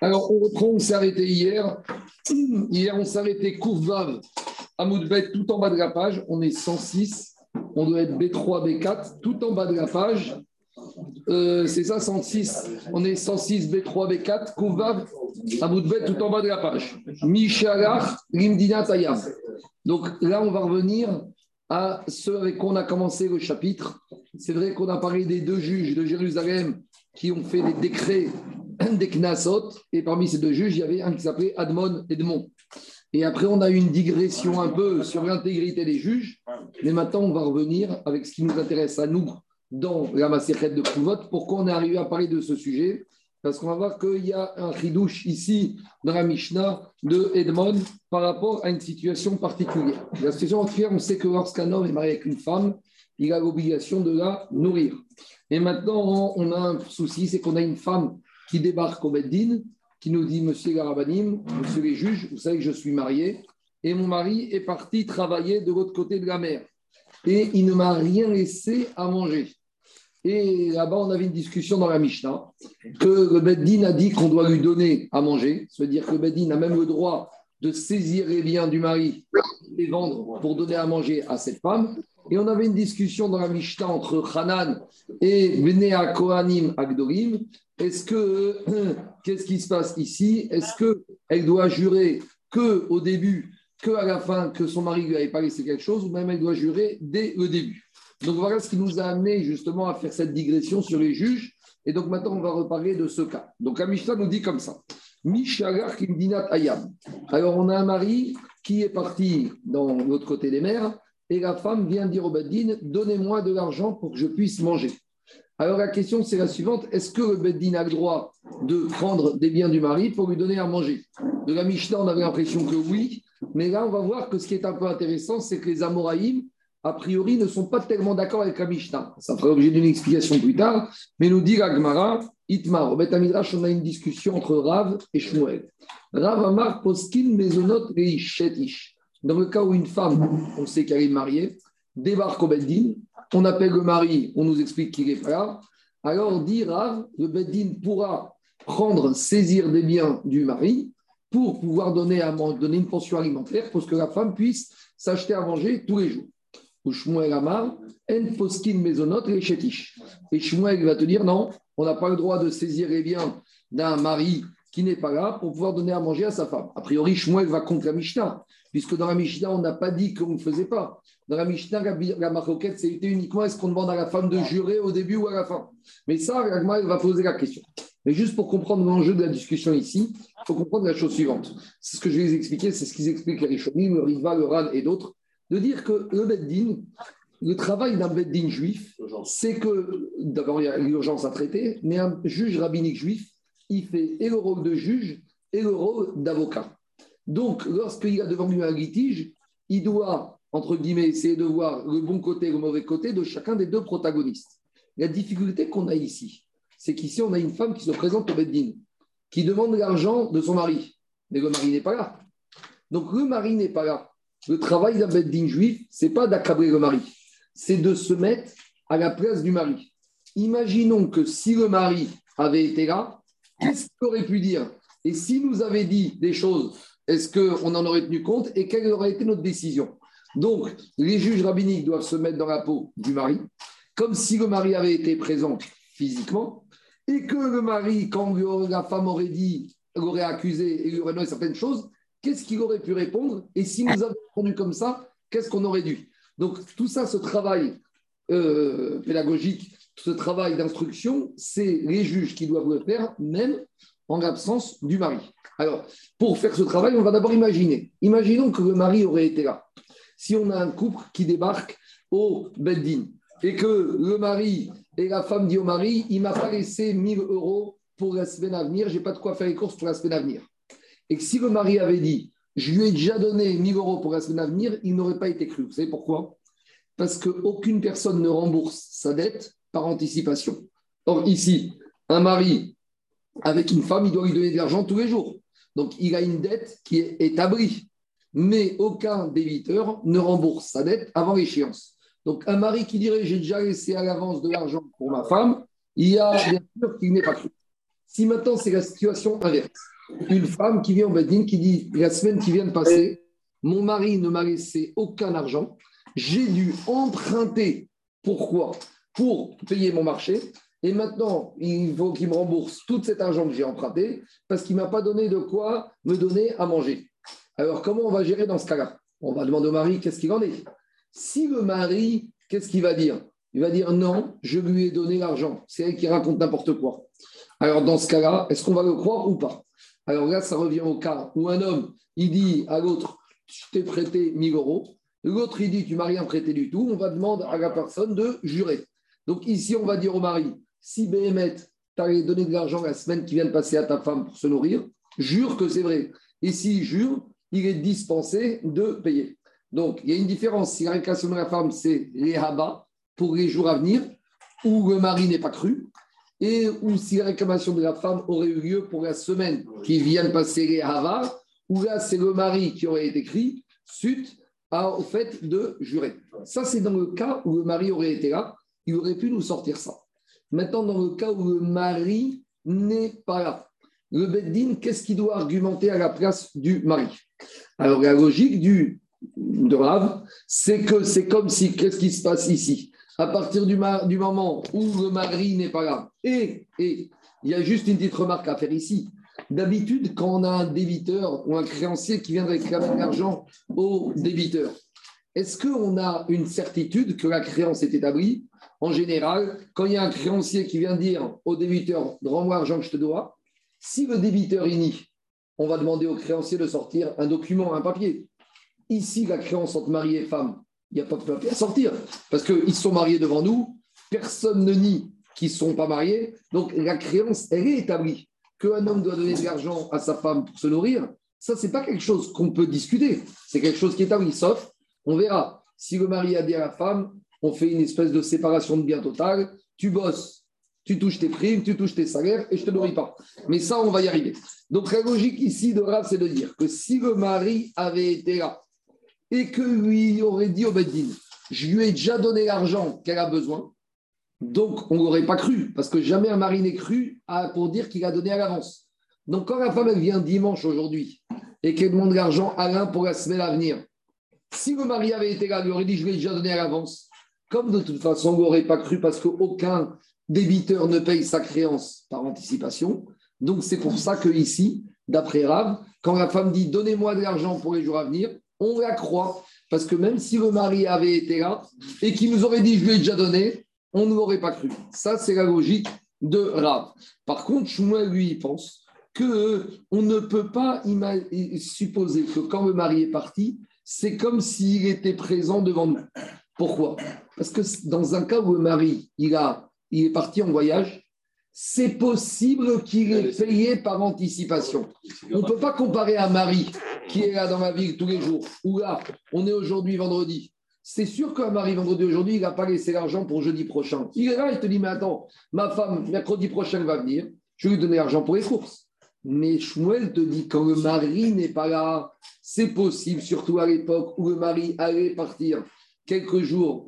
Alors, on reprend, on s'est arrêté hier. Hier, on s'est arrêté Kourvav à Moudbet, tout en bas de la page. On est 106. On doit être B3, B4, tout en bas de la page. Euh, c'est ça, 106. On est 106, B3, B4, Kourvav à Moudbet, tout en bas de la page. Mishalach, Limdina Tayam. Donc là, on va revenir à ce avec quoi on a commencé le chapitre. C'est vrai qu'on a parlé des deux juges de Jérusalem qui ont fait des décrets des Knassot, et parmi ces deux juges, il y avait un qui s'appelait Admon Edmond. Et après, on a eu une digression un peu sur l'intégrité des juges, mais maintenant, on va revenir avec ce qui nous intéresse à nous dans la Maserhet de Kouvot. Pourquoi on est arrivé à parler de ce sujet? Parce qu'on va voir qu'il y a un chidouche ici dans la Mishnah de Edmond par rapport à une situation particulière. La situation particulière, on sait que lorsqu'un homme est marié avec une femme, il a l'obligation de la nourrir. Et maintenant, on a un souci, c'est qu'on a une femme qui débarque au Beddin, qui nous dit Monsieur Garabanim, Monsieur les juges, vous savez que je suis marié, et mon mari est parti travailler de l'autre côté de la mer. Et il ne m'a rien laissé à manger. Et là-bas, on avait une discussion dans la Mishnah que le Beddin a dit qu'on doit lui donner à manger. C'est-à-dire que le Beddin a même le droit de saisir les biens du mari et les vendre pour donner à manger à cette femme. Et on avait une discussion dans la Mishnah entre Hanan et Benea Kohanim Agdorim. Est-ce que, qu'est-ce qui se passe ici? Est-ce qu'elle doit jurer que au début, que à la fin, que son mari lui avait pas laissé quelque chose, ou même elle doit jurer dès le début? Donc voilà ce qui nous a amené justement à faire cette digression sur les juges. Et donc maintenant, on va reparler de ce cas. Donc la nous dit comme ça. Mishagar Ayam. Alors on a un mari qui est parti dans l'autre côté des mers et la femme vient dire au Beddin Donnez-moi de l'argent pour que je puisse manger. Alors la question, c'est la suivante est-ce que le Beddin a le droit de prendre des biens du mari pour lui donner à manger? De la Mishnah, on avait l'impression que oui, mais là, on va voir que ce qui est un peu intéressant, c'est que les Amoraïm, a priori, ne sont pas tellement d'accord avec la Mishnah. Ça fera l'objet d'une explication plus tard, mais nous dit Gemara Itmar, au Betamidrash, on a une discussion entre Rav et Shmuel. Rav Amar Poskin Mezonot Shetish. Dans le cas où une femme, on sait qu'elle est mariée, débarque au Beddin, on appelle le mari, on nous explique qu'il est là. Alors, dit Rav, le Beddin pourra prendre, saisir des biens du mari pour pouvoir donner, à, une pension alimentaire pour que la femme puisse s'acheter à manger tous les jours. Ou Shmuel Amar, En Mezonot et Shetish. Et va te dire non, on n'a pas le droit de saisir les biens d'un mari qui n'est pas là pour pouvoir donner à manger à sa femme. A priori, Shmuel va contre la Mishnah, puisque dans la Mishnah, on n'a pas dit qu'on ne faisait pas. Dans la Mishnah, la, la c'était uniquement est-ce qu'on demande à la femme de jurer au début ou à la fin? Mais ça, elle va poser la question. Mais juste pour comprendre l'enjeu de la discussion ici, il faut comprendre la chose suivante. C'est ce que je vais vous expliquer, c'est ce qu'ils expliquent les Rishonim, le Riva, le Ran et d'autres, de dire que le Beddin, le travail d'un Beddin juif, c'est que, d'abord, il y a l'urgence à traiter, mais un juge rabbinique juif, il fait et le rôle de juge et le rôle d'avocat. Donc, lorsqu'il a devant lui un litige, il doit, entre guillemets, essayer de voir le bon côté et le mauvais côté de chacun des deux protagonistes. La difficulté qu'on a ici, c'est qu'ici, on a une femme qui se présente au Beddin, qui demande l'argent de son mari. Mais le mari n'est pas là. Donc, le mari n'est pas là. Le travail d'un Beddin juif, c'est pas d'accabrer le mari, c'est de se mettre à la place du mari. Imaginons que si le mari avait été là, qu'est-ce qu'il aurait pu dire? Et s'il nous avait dit des choses, est-ce qu'on en aurait tenu compte et quelle aurait été notre décision? Donc, les juges rabbiniques doivent se mettre dans la peau du mari, comme si le mari avait été présent physiquement, et que le mari, quand la femme aurait dit, l'aurait accusé et aurait donné certaines choses, qu'est-ce qu'il aurait pu répondre? Et si nous avions répondu comme ça, qu'est-ce qu'on aurait dû? Donc, tout ça, ce travail euh, pédagogique, ce travail d'instruction, c'est les juges qui doivent le faire, même en l'absence du mari. Alors, pour faire ce travail, on va d'abord imaginer. Imaginons que le mari aurait été là. Si on a un couple qui débarque au Beddin et que le mari et la femme dit au mari, il m'a pas laissé 1000 euros pour la semaine à venir, j'ai pas de quoi faire les courses pour la semaine à venir. Et que si le mari avait dit, je lui ai déjà donné 1000 euros pour la semaine à venir, il n'aurait pas été cru. Vous savez pourquoi? Parce qu'aucune personne ne rembourse sa dette par anticipation. Or, ici, un mari avec une femme, il doit lui donner de l'argent tous les jours. Donc, il a une dette qui est établie. Mais aucun débiteur ne rembourse sa dette avant l'échéance. Donc, un mari qui dirait j'ai déjà laissé à l'avance de l'argent pour ma femme, il y a bien sûr qu'il n'est pas cru. Si maintenant c'est la situation inverse, une femme qui vient au Bedin qui dit la semaine qui vient de passer, mon mari ne m'a laissé aucun argent, j'ai dû emprunter. Pourquoi? Pour payer mon marché. Et maintenant, il faut qu'il me rembourse tout cet argent que j'ai emprunté parce qu'il ne m'a pas donné de quoi me donner à manger. Alors, comment on va gérer dans ce cas-là? On va demander au mari qu'est-ce qu'il en est. Si le mari, qu'est-ce qu'il va dire? Il va dire non, je lui ai donné l'argent. C'est elle qui raconte n'importe quoi. Alors, dans ce cas-là, est-ce qu'on va le croire ou pas? Alors là, ça revient au cas où un homme, il dit à l'autre, je t'ai prêté 1000 euros. L'autre, il dit, tu m'as rien prêté du tout. On va demander à la personne de jurer. Donc ici, on va dire au mari, si Béhémet t'a donné de l'argent la semaine qui vient de passer à ta femme pour se nourrir, jure que c'est vrai. Et s'il jure, il est dispensé de payer. Donc, il y a une différence. Si la réclamation de la femme, c'est les habas pour les jours à venir, où le mari n'est pas cru, et ou si la réclamation de la femme aurait eu lieu pour la semaine qui vient de passer les havas, où là, c'est le mari qui aurait été écrit suite au fait de jurer. Ça, c'est dans le cas où le mari aurait été là, il aurait pu nous sortir ça. Maintenant, dans le cas où le mari n'est pas là, le Beddin, qu'est-ce qu'il doit argumenter à la place du mari? Alors, la logique du, de Rav, c'est que c'est comme si, qu'est-ce qui se passe ici? À partir du, moment où le mari n'est pas là, et, et il y a juste une petite remarque à faire ici. D'habitude, quand on a un débiteur ou un créancier qui vient réclamer de l'argent au débiteur, est-ce qu'on a une certitude que la créance est établie? En général, quand il y a un créancier qui vient dire au débiteur Rends-moi l'argent que je te dois, si le débiteur est nie, on va demander au créancier de sortir un document, un papier. Ici, la créance entre mari et femme, il n'y a pas de papier à sortir parce qu'ils sont mariés devant nous, personne ne nie qu'ils ne sont pas mariés, donc la créance, elle est établie qu'un homme doit donner de l'argent à sa femme pour se nourrir, ça, ce n'est pas quelque chose qu'on peut discuter. C'est quelque chose qui est établi, sauf, on verra. Si le mari a dit à la femme, on fait une espèce de séparation de biens totale, tu bosses, tu touches tes primes, tu touches tes salaires et je ne te nourris pas. Mais ça, on va y arriver. Donc, la logique ici de Rav, c'est de dire que si le mari avait été là et que lui aurait dit au Beddin, je lui ai déjà donné l'argent qu'elle a besoin, donc, on n'aurait pas cru, parce que jamais un mari n'est cru pour dire qu'il a donné à l'avance. Donc, quand la femme vient dimanche aujourd'hui et qu'elle demande l'argent à l'un pour la semaine à venir, si le mari avait été là, il aurait dit Je vais déjà donné à l'avance. Comme de toute façon, on n'aurait pas cru parce qu'aucun débiteur ne paye sa créance par anticipation. Donc, c'est pour ça que ici, d'après Rav, quand la femme dit Donnez-moi de l'argent pour les jours à venir, on la croit. Parce que même si le mari avait été là et qu'il nous aurait dit Je lui ai déjà donné, on ne l'aurait pas cru. Ça, c'est la logique de Rav. Par contre, Shmuel, lui, il pense que on ne peut pas supposer que quand le mari est parti, c'est comme s'il était présent devant nous. Pourquoi? Parce que dans un cas où le mari il, a, il est parti en voyage, c'est possible qu'il ait payé par anticipation. On ne peut pas comparer un mari qui est là dans ma ville tous les jours, ou là, on est aujourd'hui vendredi, c'est sûr qu'un mari vendredi aujourd'hui, il n'a pas laissé l'argent pour jeudi prochain. Il est là, il te dit, mais attends, ma femme, mercredi prochain, va venir, je vais lui donner l'argent pour les courses. Mais Shmuel te dit, quand le mari n'est pas là, c'est possible, surtout à l'époque où le mari allait partir quelques jours,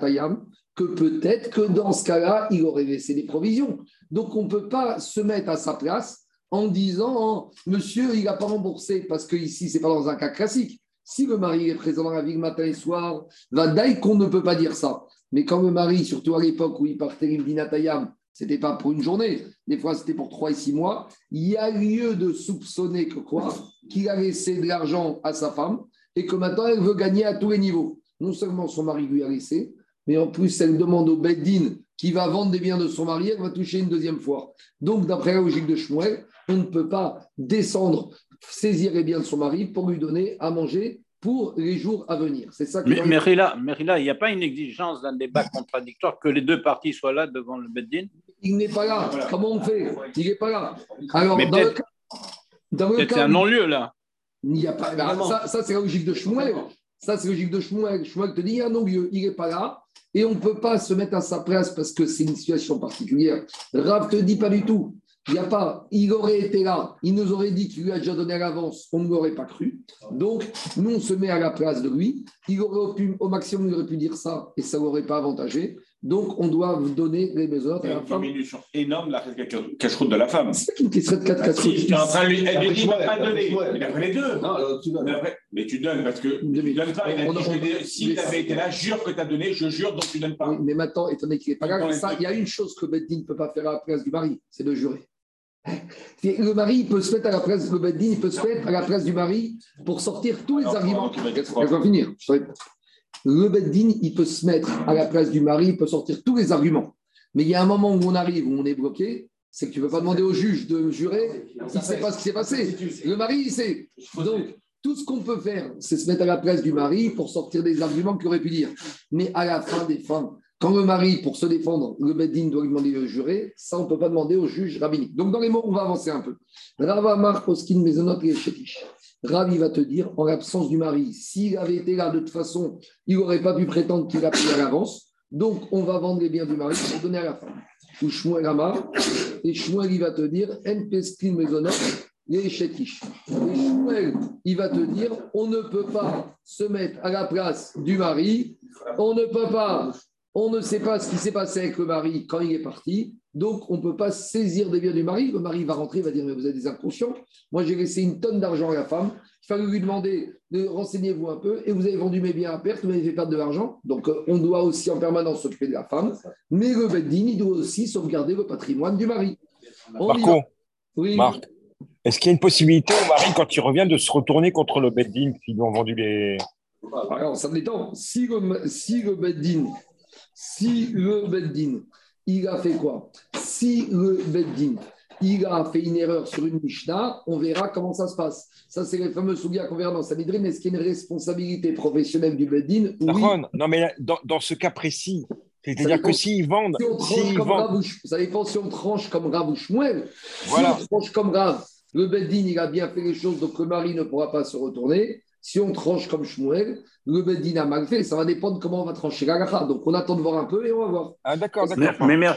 Tayam, que peut-être que dans ce cas-là, il aurait laissé des provisions. Donc, on ne peut pas se mettre à sa place en disant, monsieur, il n'a pas remboursé, parce que ici, ce n'est pas dans un cas classique. Si le mari est présent dans la ville matin et soir, va d'ailleurs qu'on ne peut pas dire ça. Mais quand le mari, surtout à l'époque où il partait Rimdinatayam, ce n'était pas pour une journée, des fois c'était pour trois et six mois, il y a lieu de soupçonner que quoi? Qu'il a laissé de l'argent à sa femme et que maintenant elle veut gagner à tous les niveaux. Non seulement son mari lui a laissé, mais en plus elle demande au Beddin qui va vendre des biens de son mari, elle va toucher une deuxième fois. Donc d'après la logique de Shmuel, on ne peut pas descendre saisir les biens de son mari pour lui donner à manger pour les jours à venir. C'est ça que Mais, Merila, il n'y a pas une exigence d'un débat contradictoire que les deux parties soient là devant le Beddin? Il n'est pas là. Comment on fait? Il n'est pas là. Alors, dans le cas. C'est un non-lieu là. Il n'y a pas. ça, ça c'est la logique de Shmuel. Ça, c'est logique de Shmuel. Shmuel te dit il y a non-lieu. Il n'est pas là. Et on ne peut pas se mettre à sa place parce que c'est une situation particulière. Rav te dit pas du tout. Il n'y a pas, il aurait été là, il nous aurait dit qu'il lui a déjà donné à l'avance, on ne l'aurait pas cru. Donc, nous, on se met à la place de lui. Il aurait pu, au maximum, il aurait pu dire ça et ça ne l'aurait pas avantagé. Donc, on doit donner les besoins à la femme. Une diminution énorme de la cache-route de la femme. C'est une question de 4 cache Tu es en train de lui, elle lui dit, pas donner. Il a pris les deux. Non, tu donnes. Mais tu donnes parce que tu ne donnes pas. Il a dit, s'il avait été là, jure que tu as donné, je jure, donc tu ne donnes pas. mais maintenant, étant donné qu'il n'est pas là, il y a une chose que Beddin ne peut pas faire à la place du mari, c'est de jurer. Le mari il peut se mettre à la place, le Beddin, il peut se mettre à la place du mari pour sortir tous les arguments. Elle va finir. Le Beddin, il peut se mettre à la place du mari, il peut sortir tous les arguments. Mais il y a un moment où on arrive, où on est bloqué, c'est que tu ne peux pas demander au juge de jurer, il ne sait pas ce qui s'est passé. Le mari, il sait. Donc, tout ce qu'on peut faire, c'est se mettre à la place du mari pour sortir des arguments qu'il aurait pu dire. Mais à la fin des fins, quand le mari, pour se défendre, le Beddin doit lui demander de jurer, ça, on ne peut pas demander au juge rabbinique. Donc, dans les mots, on va avancer un peu. Rava Mar Poskin Ravi va te dire, en l'absence du mari, s'il avait été là de toute façon, il n'aurait pas pu prétendre qu'il a pris à l'avance. Donc, on va vendre les biens du mari pour donner à la femme. Ou Shmuel Amar, et Shmuel, il va te dire, Mezonot, les. Et Shmuel, il va te dire, on ne peut pas se mettre à la place du mari, on ne peut pas on ne sait pas ce qui s'est passé avec le mari quand il est parti. Donc, on ne peut pas saisir des biens du mari. Le mari va rentrer, il va dire Mais vous êtes des inconscients. Moi, j'ai laissé une tonne d'argent à la femme. Il fallait lui demander de renseignez-vous un peu. Et vous avez vendu mes biens à perte, vous m'avez fait perdre de l'argent. Donc, euh, on doit aussi en permanence s'occuper de la femme. Mais le Beddin, il doit aussi sauvegarder le patrimoine du mari. Marco, oui. Marc, est-ce qu'il y a une possibilité au mari, quand il revient, de se retourner contre le Beddin qui lui ont vendu les. Alors, ça dépend. Si le, si le Beddin si le Beddin, il a fait quoi Si le Beddin, il a fait une erreur sur une Mishnah, on verra comment ça se passe. Ça, c'est les fameux souliers qu'on verra dans Sanhedrin. Est-ce qu'il y a une responsabilité professionnelle du Beddin oui. Non, mais dans, ce cas précis, c'est-à-dire que s'ils vendent. Si on vendent... ça dépend si on tranche comme Rav ou Shmuel. Voilà. Si on tranche comme Rav, le Beddin, il a bien fait les choses, donc le mari ne pourra pas se retourner. Si on tranche comme Shmuel, le Bedin a mal fait, ça va dépendre comment on va trancher la Donc on attend de voir un peu et on va voir. Ah, d'accord, d'accord. Mais, mais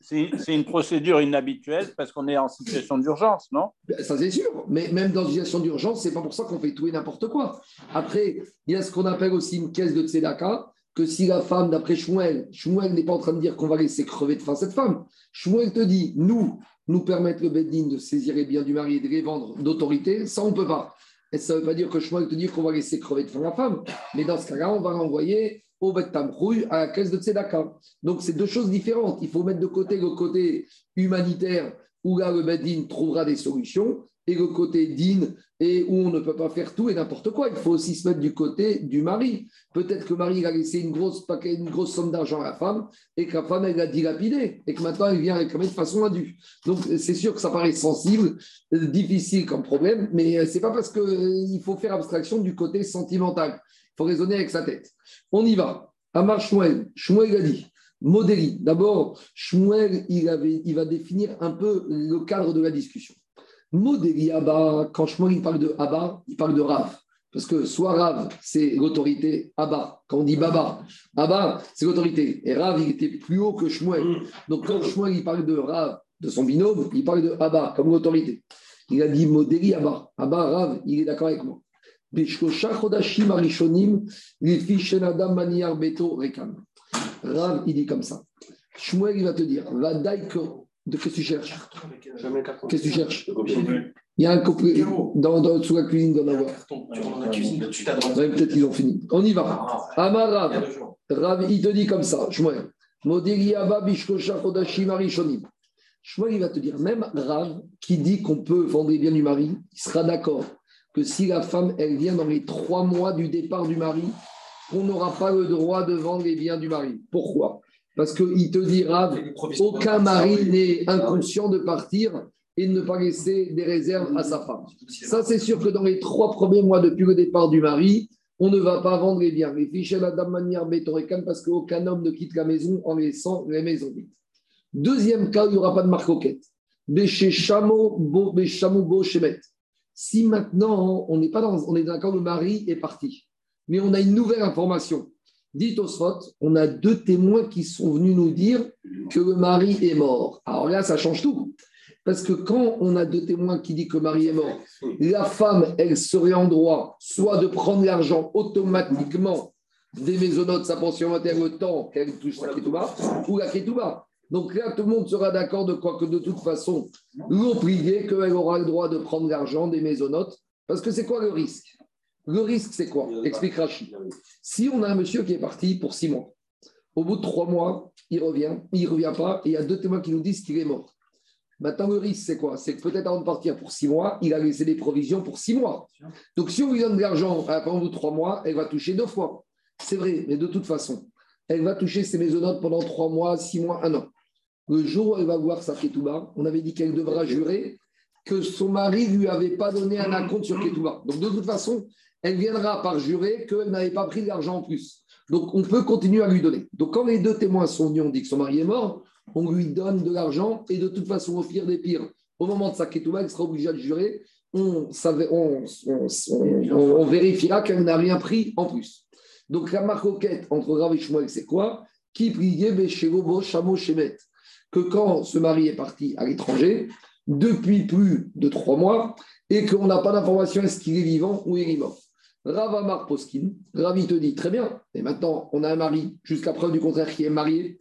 c'est une procédure inhabituelle parce qu'on est en situation d'urgence, non? Ben, Ça, c'est sûr. Mais même dans une situation d'urgence, c'est pas pour ça qu'on fait tout et n'importe quoi. Après, il y a ce qu'on appelle aussi une caisse de tzedaka, que si la femme, d'après Shmuel, Shmuel n'est pas en train de dire qu'on va laisser crever de faim cette femme. Shmuel te dit, nous, nous permettre le Bedin de saisir les biens du mari et de les vendre d'autorité, ça, on ne peut pas. Et ça ne veut pas dire que je te dire qu'on va laisser crever de faim la femme. Mais dans ce cas-là, on va renvoyer au Bet à la caisse de Tzedaka. Donc, c'est deux choses différentes. Il faut mettre de côté le côté humanitaire où là, le Bedin trouvera des solutions et le côté digne et où on ne peut pas faire tout et n'importe quoi. Il faut aussi se mettre du côté du mari. Peut-être que le mari a laissé une grosse, somme d'argent à la femme et que la femme, elle l'a dilapidé et que maintenant, elle vient réclamer de façon indue. Donc, c'est sûr que ça paraît sensible, difficile comme problème, mais c'est pas parce qu'il euh, faut faire abstraction du côté sentimental. Il faut raisonner avec sa tête. On y va. Amar Shmuel. Shmuel a dit. Modéli. D'abord, Shmuel, il va définir un peu le cadre de la discussion. Modéli Abba, quand Shmuel parle de Abba, il parle de Rav. Parce que soit Rav, c'est l'autorité Abba. Quand on dit Baba, Abba, c'est l'autorité. Et Rav, il était plus haut que Shmuel. Donc quand Shmuel il parle de Rav, de son binôme, il parle de Abba comme l'autorité. Il a dit Modéli Abba. Abba, Rav, il est d'accord avec moi. Rav, il dit comme ça. Shmuel, il va te dire, va de qu'est-ce que tu cherches? Qu'est-ce que tu cherches? Il y a un couplet dans, dans, sous la cuisine d'en avoir. Peut-être qu'ils ont fini. On y va. Ah, Amar Rav, Rav, il te dit comme ça, Shmuel. Modeliaba Bishkosha Kodashim Arishonim. Shmuel, il va te dire, même Rav, qui dit qu'on peut vendre les biens du mari, il sera d'accord que si la femme, elle vient dans les trois mois du départ du mari, on n'aura pas le droit de vendre les biens du mari. Pourquoi? Parce qu'il te dira, aucun mari n'est inconscient de partir et de ne pas laisser des réserves à sa femme. Ça, c'est sûr que dans les trois premiers mois depuis le départ du mari, on ne va pas vendre les biens. Les fiches la dame manière parce qu'aucun homme ne quitte la maison en laissant les maisons vides. Deuxième cas, il n'y aura pas de marcoquette. Si maintenant, on n'est pas dans, on est d'accord, le mari est parti, mais on a une nouvelle information Dit Osfot, on a deux témoins qui sont venus nous dire que le mari est mort. Alors là, ça change tout. Parce que quand on a deux témoins qui disent que mari est mort, la femme, elle serait en droit soit de prendre l'argent automatiquement des maisonnotes, sa pension interne, le temps qu'elle touche sa ketouba, ou la ketouba. Donc là, tout le monde sera d'accord de quoi que de toute façon, prié qu'elle aura le droit de prendre l'argent des maisonnotes. Parce que c'est quoi le risque? Le risque, c'est quoi? Explique Rachid. Si on a un monsieur qui est parti pour six mois, au bout de trois mois, il revient, il ne revient pas, et il y a deux témoins qui nous disent qu'il est mort. Maintenant, le risque, c'est quoi? C'est que peut-être avant de partir pour six mois, il a laissé des provisions pour six mois. Donc, si on lui donne de l'argent pendant trois mois, elle va toucher deux fois. C'est vrai, mais de toute façon, elle va toucher ses maisonnotes pendant trois mois, six mois, un an. Le jour où elle va voir sa Ketouba, on avait dit qu'elle devra jurer que son mari ne lui avait pas donné un acompte sur Ketouba. Donc, de toute façon, elle viendra par jurer qu'elle n'avait pas pris l'argent en plus. Donc, on peut continuer à lui donner. Donc, quand les deux témoins sont venus, on dit que son mari est mort, on lui donne de l'argent et de toute façon, au pire des pires, au moment de sa Ketouba, elle sera obligée de jurer. On, vérifiera qu'elle n'a rien pris en plus. Donc, la marcoquette entre Rav et Shmuel, c'est quoi? Qui priait Béchélobo Chamo Shemet Que quand ce mari est parti à l'étranger, depuis plus de trois mois, et qu'on n'a pas d'information est-ce qu'il est vivant ou il est mort? Rav Amar Poskin, Ravi te dit très bien, et maintenant on a un mari, jusqu'à preuve du contraire, qui est marié.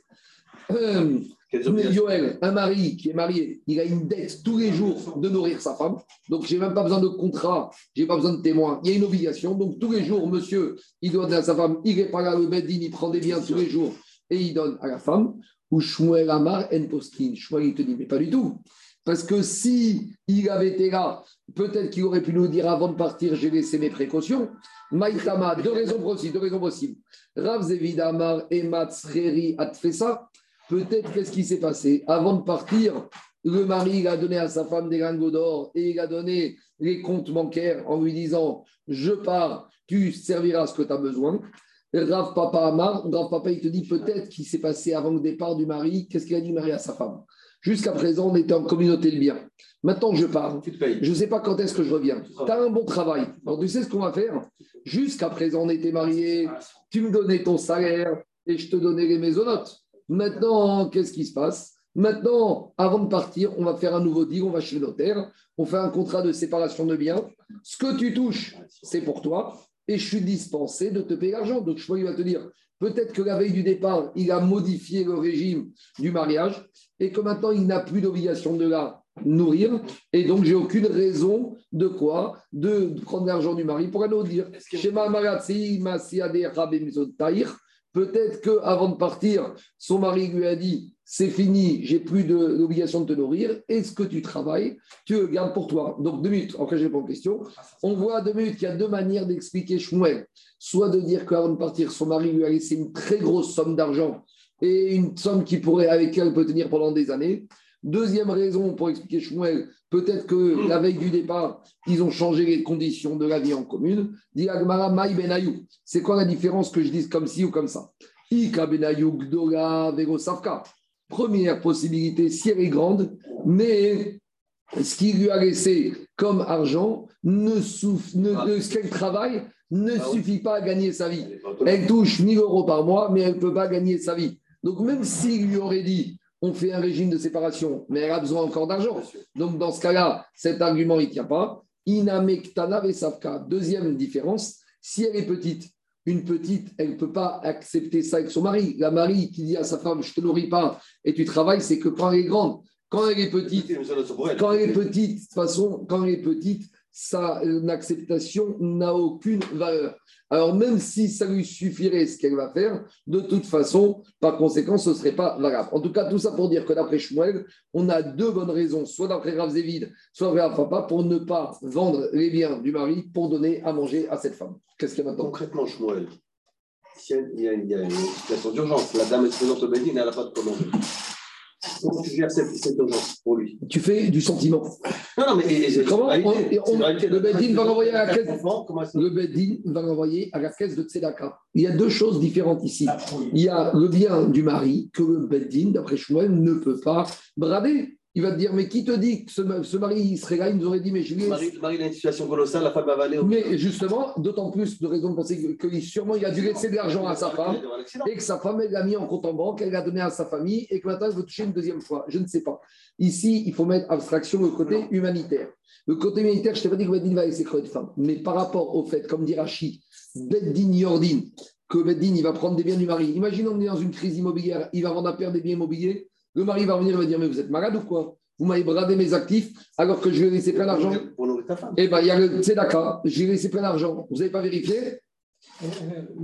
Euh, Yoel, un mari qui est marié, il a une dette tous les jours de nourrir sa femme. Donc, je n'ai même pas besoin de contrat, je n'ai pas besoin de témoin. Il y a une obligation. Donc, tous les jours, monsieur, il doit donner à sa femme. Il n'est pas là, le Beddin, il prend des biens tous les jours et il donne à la femme. Ou Shmuel Amar en Poskin. Shmuel, il te dit, mais pas du tout. Parce que si il avait été là, peut-être qu'il aurait pu nous dire avant de partir, j'ai laissé mes précautions. Maïtama, deux raisons possibles. Deux raisons possibles. Rav Zevid Amar et Matsreri Atfesa. Peut-être qu'est-ce qui s'est passé Avant de partir, le mari a donné à sa femme des lingots d'or et il a donné les comptes bancaires en lui disant Je pars, tu serviras ce que tu as besoin. Rav Papa Amar, Rav Papa, il te dit peut-être qu'il s'est passé avant le départ du mari. Qu'est-ce qu'il a dit mari à sa femme? Jusqu'à présent, on était en communauté de bien. Maintenant, je pars. Je ne sais pas quand est-ce que je reviens. Tu as un bon travail. Alors, tu sais ce qu'on va faire? Jusqu'à présent, on était mariés. Tu me donnais ton salaire et je te donnais les maisonnotes. Maintenant, qu'est-ce qui se passe? Maintenant, avant de partir, on va faire un nouveau deal, on va chez le notaire, on fait un contrat de séparation de biens. Ce que tu touches, c'est pour toi, et je suis dispensé de te payer l'argent. Donc, je crois qu'il va te dire, peut-être que la veille du départ, il a modifié le régime du mariage, et que maintenant, il n'a plus d'obligation de la nourrir, et donc j'ai aucune raison de quoi? De prendre l'argent du mari pour aller dire. Shema Maratsi, Peut-être qu'avant de partir, son mari lui a dit c'est fini, j'ai plus d'obligation de, te nourrir. Est-ce que tu travailles? Tu le gardes pour toi. Donc, deux minutes, après, je réponds aux questions. On voit deux minutes qu'il y a deux manières d'expliquer Shmuel. Soit de dire qu'avant de partir, son mari lui a laissé une très grosse somme d'argent et une somme qui pourrait, avec elle peut tenir pendant des années. Deuxième raison pour expliquer Shmuel, peut-être que la veille du départ, ils ont changé les conditions de la vie en commune. Dit Agmara Maï Benayou. C'est quoi la différence que je dise comme ci ou comme ça? Ika Benayou Gdora Savka. Première possibilité, si elle est grande, mais ce qu'il lui a laissé comme argent, ne, ne, ce qu'elle travaille, ne ah suffit pas à gagner sa vie. Elle touche 1000 euros par mois, mais elle ne peut pas gagner sa vie. Donc même s'il lui aurait dit, on fait un régime de séparation, mais elle a besoin encore d'argent. Donc, dans ce cas-là, cet argument, il ne tient pas. Inamektana Vesavka. Deuxième différence, si elle est petite, une petite, elle ne peut pas accepter ça avec son mari. La mari qui dit à sa femme, je ne te nourris pas et tu travailles, c'est que quand elle est grande. Quand elle est petite, quand elle est petite, de toute façon, quand elle est petite, sa acceptation n'a aucune valeur. Alors même si ça lui suffirait ce qu'elle va faire, de toute façon, par conséquent, ce ne serait pas valable. En tout cas, tout ça pour dire que d'après Shmuel, on a deux bonnes raisons, soit d'après Rav Zévid, soit d'après Papa, pour ne pas vendre les biens du mari pour donner à manger à cette femme. Qu'est-ce qu'il y a Concrètement, Shmuel, il y, a, une situation d'urgence, la dame est présente au Bédine, elle n'a pas de commande. Cette, urgence pour lui Tu fais du sentiment. Non, non, mais comment Le Beddin va renvoyer à la caisse. Le Beddin va renvoyer à la caisse de Tzedaka. Il y a deux choses différentes ici. Il y a le bien du mari que le Beddin, d'après Shmuel, ne peut pas brader. Il va te dire, mais qui te dit que ce, mari il serait là Il nous aurait dit, mais je Le mari, le mari a une situation colossale, la femme va aller. Mais justement, d'autant plus de raison de penser que, sûrement il a dû laisser de l'argent à sa femme et que sa femme, elle l'a mis en compte en banque, elle l'a donné à sa famille et que maintenant elle veut toucher une deuxième fois. Je ne sais pas. Ici, il faut mettre abstraction le côté humanitaire. Le côté humanitaire, je ne t'ai pas dit que Beddin va laisser crever de femme. Mais par rapport au fait, comme dit Rachid, Beddin Yordin, que Beddin, il va prendre des biens du mari. Imaginons qu'on est dans une crise immobilière, il va vendre à perdre des biens immobiliers. Le mari va venir et va dire Mais vous êtes malade ou quoi? Vous m'avez bradé mes actifs alors que je lui ai laissé plein d'argent. Pour nourrir ta femme. Eh bien, il y a le tzedaka, j'ai laissé plein d'argent. Vous n'avez pas vérifié? Euh,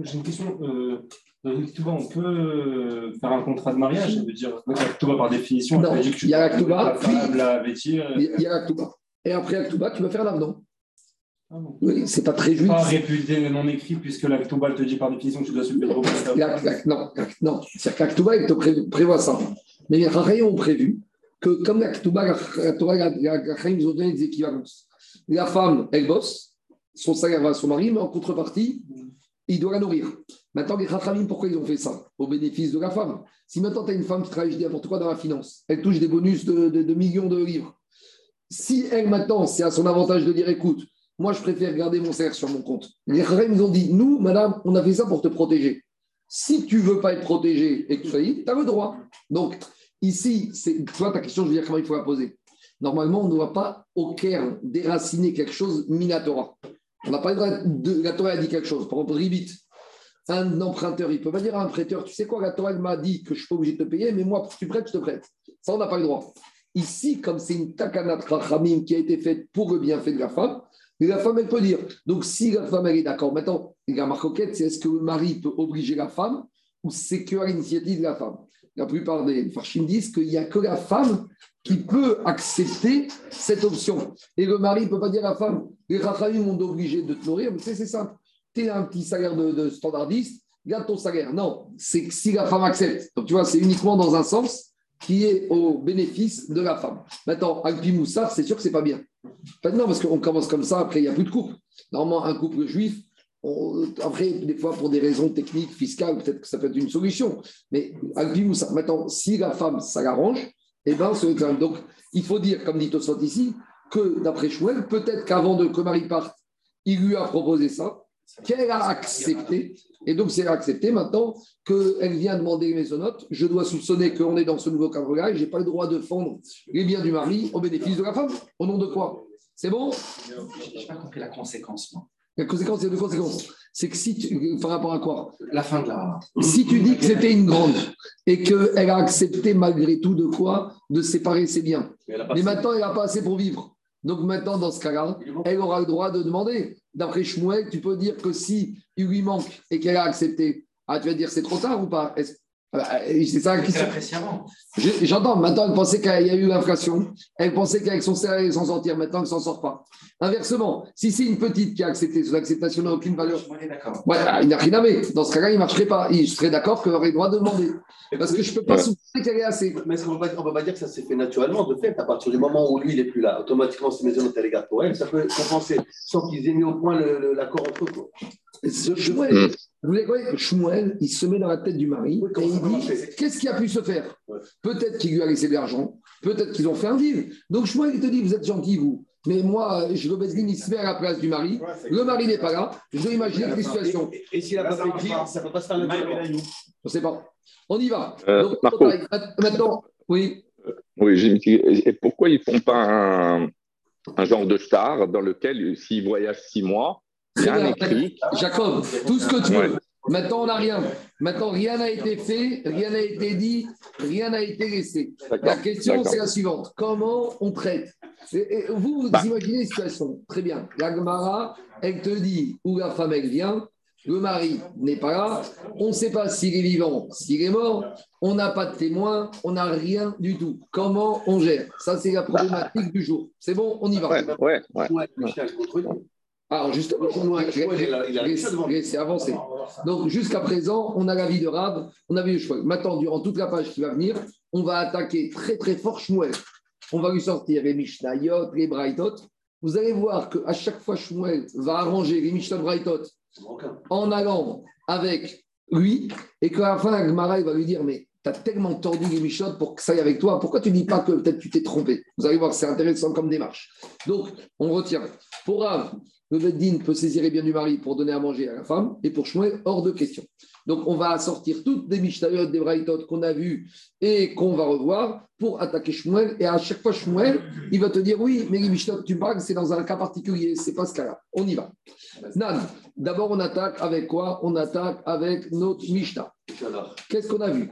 J'ai une question. Euh, dans Ketouba, on peut euh, faire un contrat de mariage? Ça veut dire, la par définition, Non, elle dit que tu il y a la puis- la vêtir. Il y a- l'Aktuba. Et après l'Aktuba, tu vas faire l'avenant. Ah bon. Oui, c'est pas très juif. Pas réputé non écrit, puisque la Ketouba, elle te dit par définition que tu dois. La- la- non, la- non. c'est-à-dire que l'Aktuba, il te pré- prévoit ça. Mais les Rachaïm ont prévu que comme la, Torah, la, ont donné des équivalences. La femme, elle bosse, son salaire va à son mari, mais en contrepartie, il doit la nourrir. Maintenant, les Rachamim, pourquoi ils ont fait ça Au bénéfice de la femme. Si maintenant tu as une femme qui travaille, je dis n'importe quoi, dans la finance, elle touche des bonus de, millions de livres. Si elle, maintenant, c'est à son avantage de dire écoute, moi, je préfère garder mon salaire sur mon compte. Les Rachamim, ils ont dit nous, madame, on a fait ça pour te protéger. Si tu veux pas être protégé et que tu libre, tu as le droit. Donc, ici, c'est toi, ta question, je veux dire comment il faut la poser. Normalement, on ne doit pas au Caire déraciner quelque chose minatora. On n'a pas le droit de. La Torah a dit quelque chose. Par exemple, Ribit, un emprunteur, il ne peut pas dire à un prêteur Tu sais quoi, la Torah m'a dit que je ne suis pas obligé de te payer, mais moi, tu prêtes, je te prête. Ça, on n'a pas le droit. Ici, comme c'est une takanat rachamim qui a été faite pour le bienfait de la femme, la femme, elle peut dire. Donc, si la femme, elle est d'accord, maintenant, la marcoquette, c'est est-ce que le mari peut obliger la femme ou c'est que l'initiative de la femme? La plupart des farchim disent qu'il n'y a que la femme qui peut accepter cette option. Et le mari ne peut pas dire à la femme, les rachamim m'ont obligé de te nourrir, mais c'est simple. Tu as un petit salaire de, standardiste, garde ton salaire. Non, c'est si la femme accepte. Donc, tu vois, c'est uniquement dans un sens qui est au bénéfice de la femme. Maintenant, Alpi Moussaf, c'est sûr que c'est pas bien. Maintenant, parce qu'on commence comme ça, après, il n'y a plus de couple. Normalement, un couple juif, après, des fois, pour des raisons techniques, fiscales, peut-être que ça peut être une solution. Mais Alpi Moussaf, maintenant, si la femme, ça l'arrange, eh ben, c'est- donc, il faut dire, comme dit Tosot ici, que d'après Chouel, peut-être qu'avant que Marie parte, il lui a proposé ça, qu'elle a accepté. Et donc, c'est accepté maintenant qu'elle vient demander les maisonnotes. Je dois soupçonner qu'on est dans ce nouveau cadre-là et je n'ai pas le droit de fondre les biens du mari au bénéfice de la femme. Au nom de quoi? C'est bon? Je n'ai pas compris la conséquence, moi. La conséquence, c'est deux conséquences. C'est que si tu. Par rapport à quoi La fin de la. Si tu dis que c'était une grande et qu'elle a accepté malgré tout de quoi De séparer ses biens. Mais maintenant, elle n'a pas assez pour vivre. Donc maintenant, dans ce cas-là, elle aura le droit de demander. D'après Shmuel, tu peux dire que si il lui manque et qu'elle a accepté, ah, tu vas dire c'est trop tard ou pas? C'est ça la C'est. Je- J'entends, maintenant, elle pensait qu'il y a eu l'inflation. Elle pensait qu'avec son salaire, elle s'en sortir. Maintenant, elle ne s'en sort pas. Inversement, si c'est une petite qui a accepté, son acceptation n'a aucune valeur. Ah, il n'a rien à mettre. Dans ce cas-là, il ne marcherait pas. Il serait d'accord qu'elle aurait le droit de demander. Parce que je ne peux pas Ouais. qu'elle est assez. Mais on ne peut pas dire que ça s'est fait naturellement. De fait, à partir du moment où lui, il n'est plus là, automatiquement, ces maisons les garde pour elle. Ça peut compenser sans qu'ils aient mis au point l'accord entre eux. Ce. Vous voulez quoi? Shmuel, il se met dans la tête du mari Oui, et il dit qu'est-ce qui a pu se faire? Ouais. Peut-être qu'il lui a laissé de l'argent, peut-être qu'ils ont fait un deal. Donc Shmuel, il te dit vous êtes gentil, vous. Mais moi, je le Bezlin, il se met à la place du mari. Le mari n'est pas là. Je dois imaginer les situations. Et, et s'il n'a pas fait le deal, ça ne peut pas se faire naturellement. Je ne sais pas. On y va. Euh, Donc, Marco. maintenant, oui. Oui, j'ai une petite- et pourquoi ils font pas un, un genre de star dans lequel, s'ils voyagent six mois, écrit Jacob, tout ce que tu veux. Ouais. Maintenant, on n'a rien. Maintenant, rien n'a été fait, rien n'a été dit, rien n'a été laissé. La question, c'est la suivante. Comment on traite Et- Vous, vous Bah. imaginez une situation. Très bien. La Gemara, elle te dit où la femme, elle vient. Le mari n'est pas là. On ne sait pas s'il est vivant, s'il est mort. On n'a pas de témoin. On n'a rien du tout. Comment on gère Ça, c'est la problématique du jour. C'est bon On y va. Ouais, ouais, ouais. Ouais. Alors, justement, on a- Ouais, il a- il a- laissez- laissez avancer. Donc, jusqu'à présent, on a l'avis de Rab, on a vu le choix. Maintenant, durant toute la page qui va venir, on va attaquer très très fort Shmuel. On va lui sortir les Mishnayot, les Braithot. Vous allez voir qu'à chaque fois, Shmuel va arranger les Mishnah Braithot en allant avec lui et qu'à la fin, la Gemara il va lui dire Mais tu as tellement tordu les Mishnah pour que ça aille avec toi, pourquoi tu ne dis pas que peut-être tu t'es trompé? Vous allez voir, c'est intéressant comme démarche. Donc, on retient. Pour Rav, le Beddin peut saisir les biens du mari pour donner à manger à la femme, et pour Shmuel, hors de question. Donc, on va sortir toutes les Mishnayot, des Braithot qu'on a vues et qu'on va revoir pour attaquer Shmuel. Et à chaque fois, Shmuel, il va te dire oui, mais les Mishnayot, tu parles, c'est dans un cas particulier, c'est pas ce cas-là. On y va. Nan, d'abord, on attaque avec quoi? On attaque avec notre Mishnah. Qu'est-ce qu'on a vu?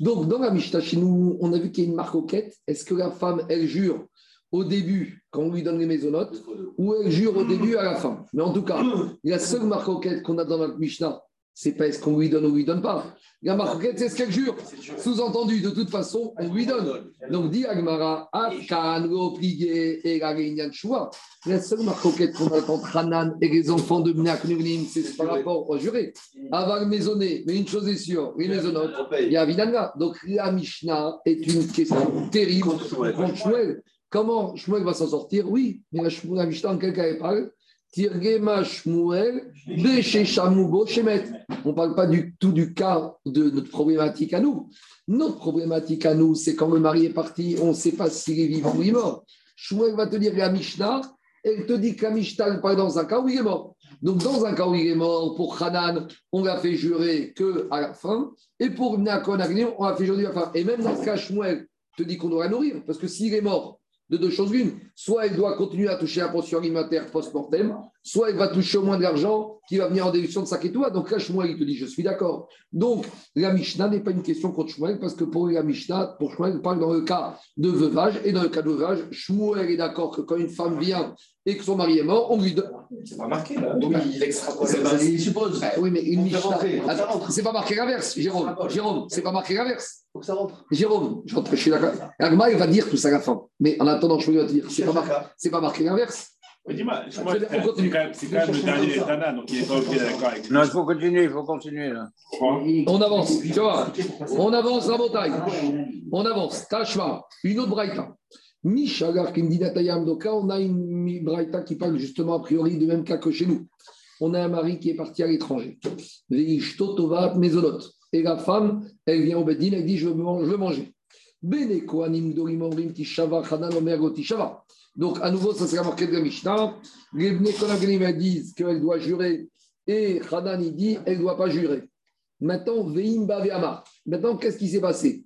Donc, dans la Mishnah, chez nous, on a vu qu'il y a une marque au quête. Est-ce que la femme, elle jure au début, quand on lui donne les maisonnotes, ou elle jure au début à la fin. Mais en tout cas, la seule marque qu'on a dans notre Mishnah, c'est pas est-ce qu'on lui donne ou lui donne pas. La marque c'est ce qu'elle jure. Sous-entendu, de toute façon, on lui donne. Donc, dit Agmara, la seule marque qu'on a entre Hanan et les enfants de Mnak c'est par rapport au juré. Avant maisonné, mais une chose est sûre, les maisonnotes, il y a Vidanga. Donc, la Mishnah est une question terrible contre. Comment Shmuel va s'en sortir? Oui, mais la Mishnah, en quel cas elle parle? On ne parle pas du tout du cas de notre problématique à nous. Notre problématique à nous, c'est quand le mari est parti, on ne sait pas s'il est vivant ou mort. Shmuel va te dire la Mishnah, elle te dit que la Mishnah parle dans un cas où il est mort. Donc, dans un cas où il est mort, pour Hanan, on l'a fait jurer qu'à la fin, et pour Nakon on l'a fait jurer à la fin. Et même dans ce cas, Shmuel te dit qu'on doit nourrir, parce que s'il est mort, de deux choses l'une. Soit elle doit continuer à toucher la pension alimentaire post-mortem, soit elle va toucher au moins de l'argent qui va venir en déduction de sa kétoua. Donc là, Shmuel, il te dit, je suis d'accord. Donc, la Mishnah n'est pas une question contre Shmuel, parce que pour la Mishnah, pour Shmuel, il parle dans le cas de veuvage, et dans le cas de veuvage, Shmuel est d'accord que quand une femme vient et que son mari est mort, on lui donne. C'est pas marqué là. Oui, il extrapole. Il suppose. oui, mais une Mishnah. C'est pas marqué l'inverse, Jérôme. Jérôme, c'est pas marqué l'inverse. Faut que ça rentre. Jérôme, je suis d'accord. Agma, il va dire tout ça à la fin. Mais en attendant, je vais te dire, c'est pas, marqué, pas Dis-moi, c'est quand, même, le dernier Tana, donc il n'est pas obligé d'accord avec Non, il faut continuer, il faut continuer là. On avance, tu vois. On avance la montagne. On avance. Tashma, une autre braïta. Mishagar Kindinatayam Doka, on a une braïta qui parle justement a priori du même cas que chez nous. On a un mari qui est parti à l'étranger. Et la femme, elle vient au Bedin, elle dit Je veux, manger. Donc, à nouveau, ça sera marqué de la Mishnah. Les Bnei disent qu'elle doit jurer et Hanan, dit elle ne doit pas jurer. Maintenant, Veim Baveama. Maintenant, qu'est-ce qui s'est passé?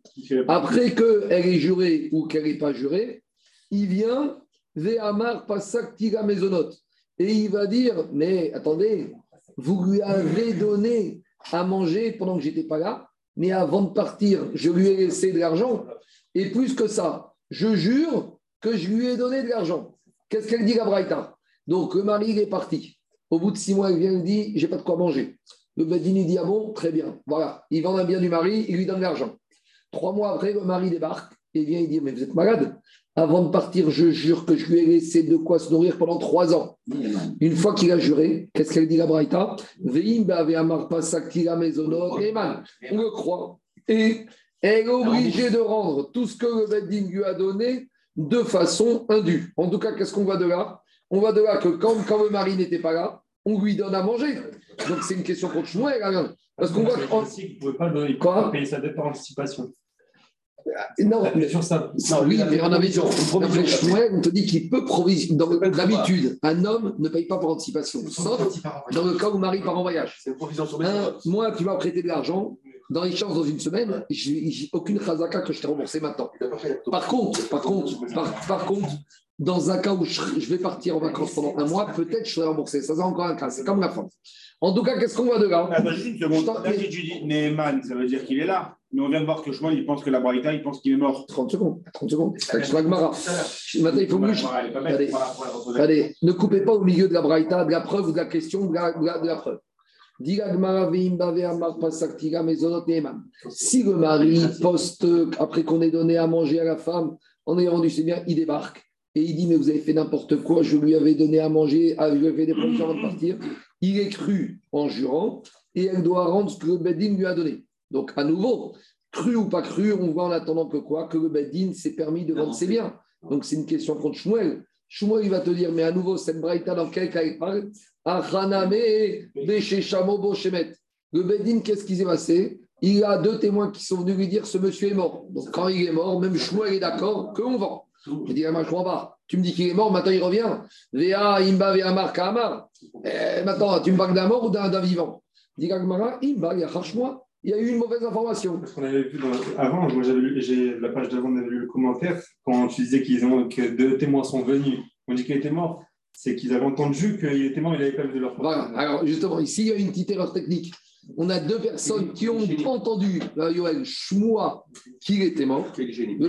Après qu'elle ait juré ou qu'elle n'ait pas juré, il vient Ve'amar Pasak Tira Mezonot. Et il va dire Mais attendez, vous lui avez donné à manger pendant que j'étais pas là, mais avant de partir, je lui ai laissé de l'argent. Et plus que ça, je jure que je lui ai donné de l'argent. Qu'est-ce qu'elle dit, la Braïta? Donc, le mari, il est parti. Au bout de six mois, il vient et dit J'ai pas de quoi manger. Le Bedini dit Ah bon, très bien. Voilà. Il vend un bien du mari, il lui donne de l'argent. Trois mois après, le mari débarque et vient et dit Mais vous êtes malade avant de partir, je jure que je lui ai laissé de quoi se nourrir pendant trois ans. Une fois qu'il a juré, qu'est-ce qu'elle dit la Braïta On le croit. Et elle est obligée de rendre tout ce que le Bedding lui a donné de façon indue. En tout cas, qu'est-ce qu'on voit de là? On voit de là que quand, quand le mari n'était pas là, on lui donne à manger. Donc c'est une question contre Shmuel. Parce qu'on voit. Vous ne pouvez pas, pas payer sa dette par anticipation. Non, mais, sur ça. Non, oui, mais on avait dit, on te dit qu'il peut provisionner. D'habitude, un homme ne paye pas par anticipation, sauf dans le cas où mari part en voyage. moi, tu m'as prêté de l'argent, dans les chances dans une semaine, j'ai aucune chazaka que je t'ai remboursé maintenant. Par contre, par contre, par, contre, dans un cas où je, vais partir en vacances pendant un mois, peut-être je serai remboursé. Ça, c'est encore un cas. C'est comme la France. En tout cas, qu'est-ce qu'on voit de là une seconde. Là, si tu dis Neyman, ça veut dire qu'il est là. Mais on vient de voir que Chemin, il pense que la Braïta, il pense qu'il est mort. 30 secondes. 30 secondes. Maintenant, il faut mieux. Allez, allez, ne coupez pas au milieu de la Braïta, de la preuve ou de la question, de la, de la preuve. Si le mari poste, après qu'on ait donné à manger à la femme, en ayant rendu ses biens, il débarque et il dit Mais vous avez fait n'importe quoi, je lui avais donné à manger, je lui avais fait des provisions avant de partir. Il est cru en jurant et elle doit rendre ce que le Bedin lui a donné. Donc, à nouveau, cru ou pas cru, on voit en attendant que quoi? Que le Bedin s'est permis de vendre ses biens. Donc, c'est une question contre Shmuel. Shmuel, il va te dire, mais à nouveau, cette braïta, dans quel cas il parle? Le Bedin, qu'est-ce qui s'est passé? Il a deux témoins qui sont venus lui dire ce monsieur est mort. Donc, quand il est mort, même Shmuel est d'accord qu'on vend. Il dit, moi, je crois pas. Tu me dis qu'il est mort, maintenant il revient. Vea, Imba, Vea, Marka, Amar. Eh, maintenant, tu me parles d'un mort ou d'un vivant? Dit Imba, il y a eu une mauvaise information. Parce qu'on avait vu avant, moi j'avais lu, la page d'avant, on avait lu le commentaire, quand tu disais qu'ils ont, que deux témoins sont venus, on dit qu'il était mort, c'est qu'ils avaient entendu qu'il était mort, il n'avait pas vu de leur part. Voilà, alors justement, ici il y a une petite erreur technique. On a deux personnes qui ont entendu, là, Yoel, Shmoua, qu'il était mort. Le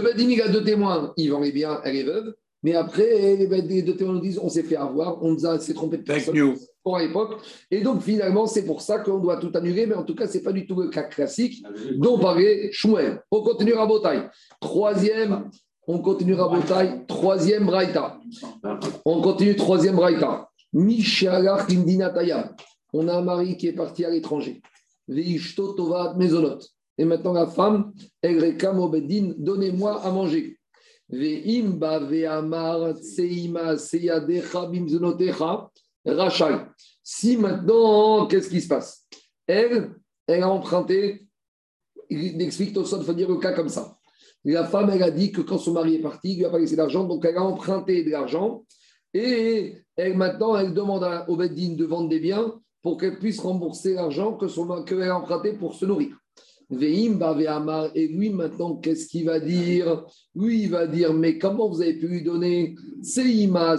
Badin, il a deux témoins, Yvan est bien, elle est veuve. Mais après, les deux témoins nous disent on s'est fait avoir, on nous a s'est trompé de personne pour l'époque. Et donc, finalement, c'est pour ça qu'on doit tout annuler, mais en tout cas, ce n'est pas du tout le cas classique dont parlait Shmuel. On continue à Botaï. Troisième, on continue à Botaï. Troisième Braïta. On continue, troisième Braïta. Mishalar. On a un mari qui est parti à l'étranger. Et maintenant, la femme, elle réclame au Bedin donnez-moi à manger. Si maintenant, qu'est-ce qui se passe? Elle, elle a emprunté, il explique ça, il faut dire le cas comme ça. La femme, elle a dit que quand son mari est parti, il lui a pas laissé d'argent, donc elle a emprunté de l'argent. Et elle, maintenant, elle demande au Beddin de vendre des biens pour qu'elle puisse rembourser l'argent qu'elle a emprunté pour se nourrir. Et lui, maintenant, qu'est-ce qu'il va dire? Lui, il va dire Mais comment vous avez pu lui donner? Seima,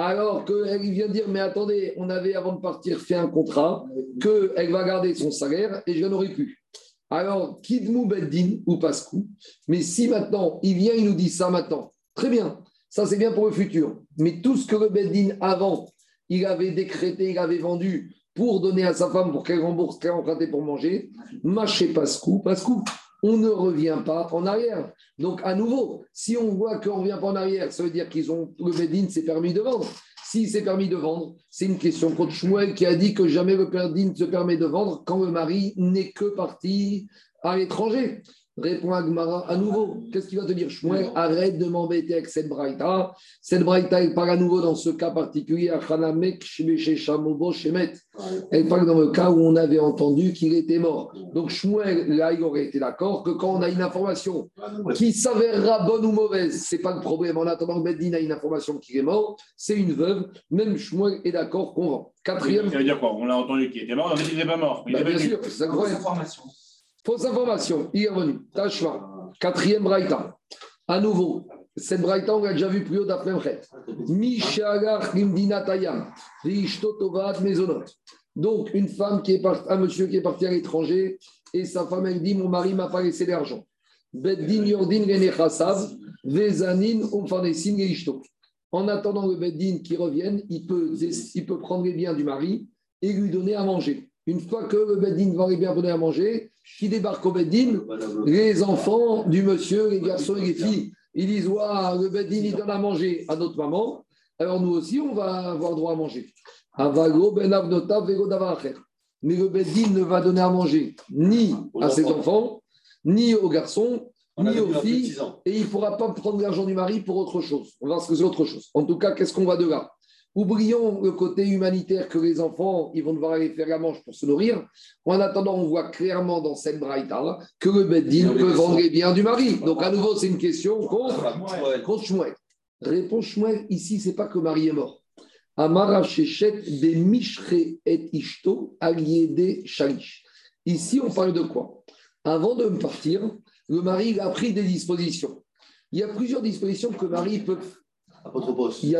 alors qu'elle vient dire, mais attendez, on avait avant de partir fait un contrat, qu'elle va garder son salaire et je n'en aurai plus. Alors, Kidmou Beddin ou Pascou, mais si maintenant, il vient, il nous dit ça maintenant, très bien, ça c'est bien pour le futur, mais tout ce que le Beddin avant, il avait décrété, il avait vendu pour donner à sa femme pour qu'elle rembourse qu'elle a emprunté pour manger, mâchez Pascou, Pascou, on ne revient pas en arrière. Donc, à nouveau, si on voit qu'on ne revient pas en arrière, ça veut dire qu'ils ont le Bedin s'est permis de vendre. S'il s'est permis de vendre, c'est une question contre Shmuel qui a dit que jamais le Bedin se permet de vendre quand le mari n'est que parti à l'étranger. Répond Agmara à nouveau. Qu'est-ce qu'il va te dire Shmuel? Arrête de m'embêter avec cette braïta. Cette braïta, elle parle à nouveau dans ce cas particulier. Elle parle dans le cas où on avait entendu qu'il était mort. Donc Shmuel, là, il aurait été d'accord que quand on a une information qui s'avérera bonne ou mauvaise, c'est pas le problème. En attendant que Beddin a une information qu'il est mort, c'est une veuve. Même Shmuel est d'accord qu'on vend. Quatrième. Ça veut dire quoi? On l'a entendu qu'il était mort, mais il n'est pas mort. Bah, bien sûr, c'est incroyable. Fausse information, il est revenu. Tachma, quatrième braïta. À nouveau, cette braïta, on l'a déjà vu plus haut d'après Donc, une femme qui est partie, un monsieur qui est parti à l'étranger, et sa femme, elle dit Mon mari m'a pas laissé. Beddin yordin vezanin En attendant le Beddin qui revienne, il peut, il peut prendre les biens du mari et lui donner à manger. Une fois que le Beddin va les bien donner à manger, qui débarque au Beddin, les enfants du monsieur, les garçons et les filles, ils disent ouais, le Beddin, il donne à manger à notre maman, alors nous aussi, on va avoir droit à manger. Ben Mais le Beddin ne va donner à manger ni à ses enfants, ni aux garçons, ni aux filles, et il ne pourra pas prendre l'argent du mari pour autre chose. On va voir ce que c'est autre chose. En tout cas, qu'est-ce qu'on va de là? Oublions le côté humanitaire que les enfants, ils vont devoir aller faire la manche pour se nourrir. En attendant, on voit clairement dans cette braïta que le Beddin peut vendre les biens du mari. Donc, à nouveau, c'est une question contre, contre Shmuel. Réponse Shmuel, ici, c'est pas que le mari est mort. Amara des Mishre et Ishto Shalish. Ici, on parle de quoi? Avant de partir, le mari a pris des dispositions. Il y a plusieurs dispositions que le mari peut il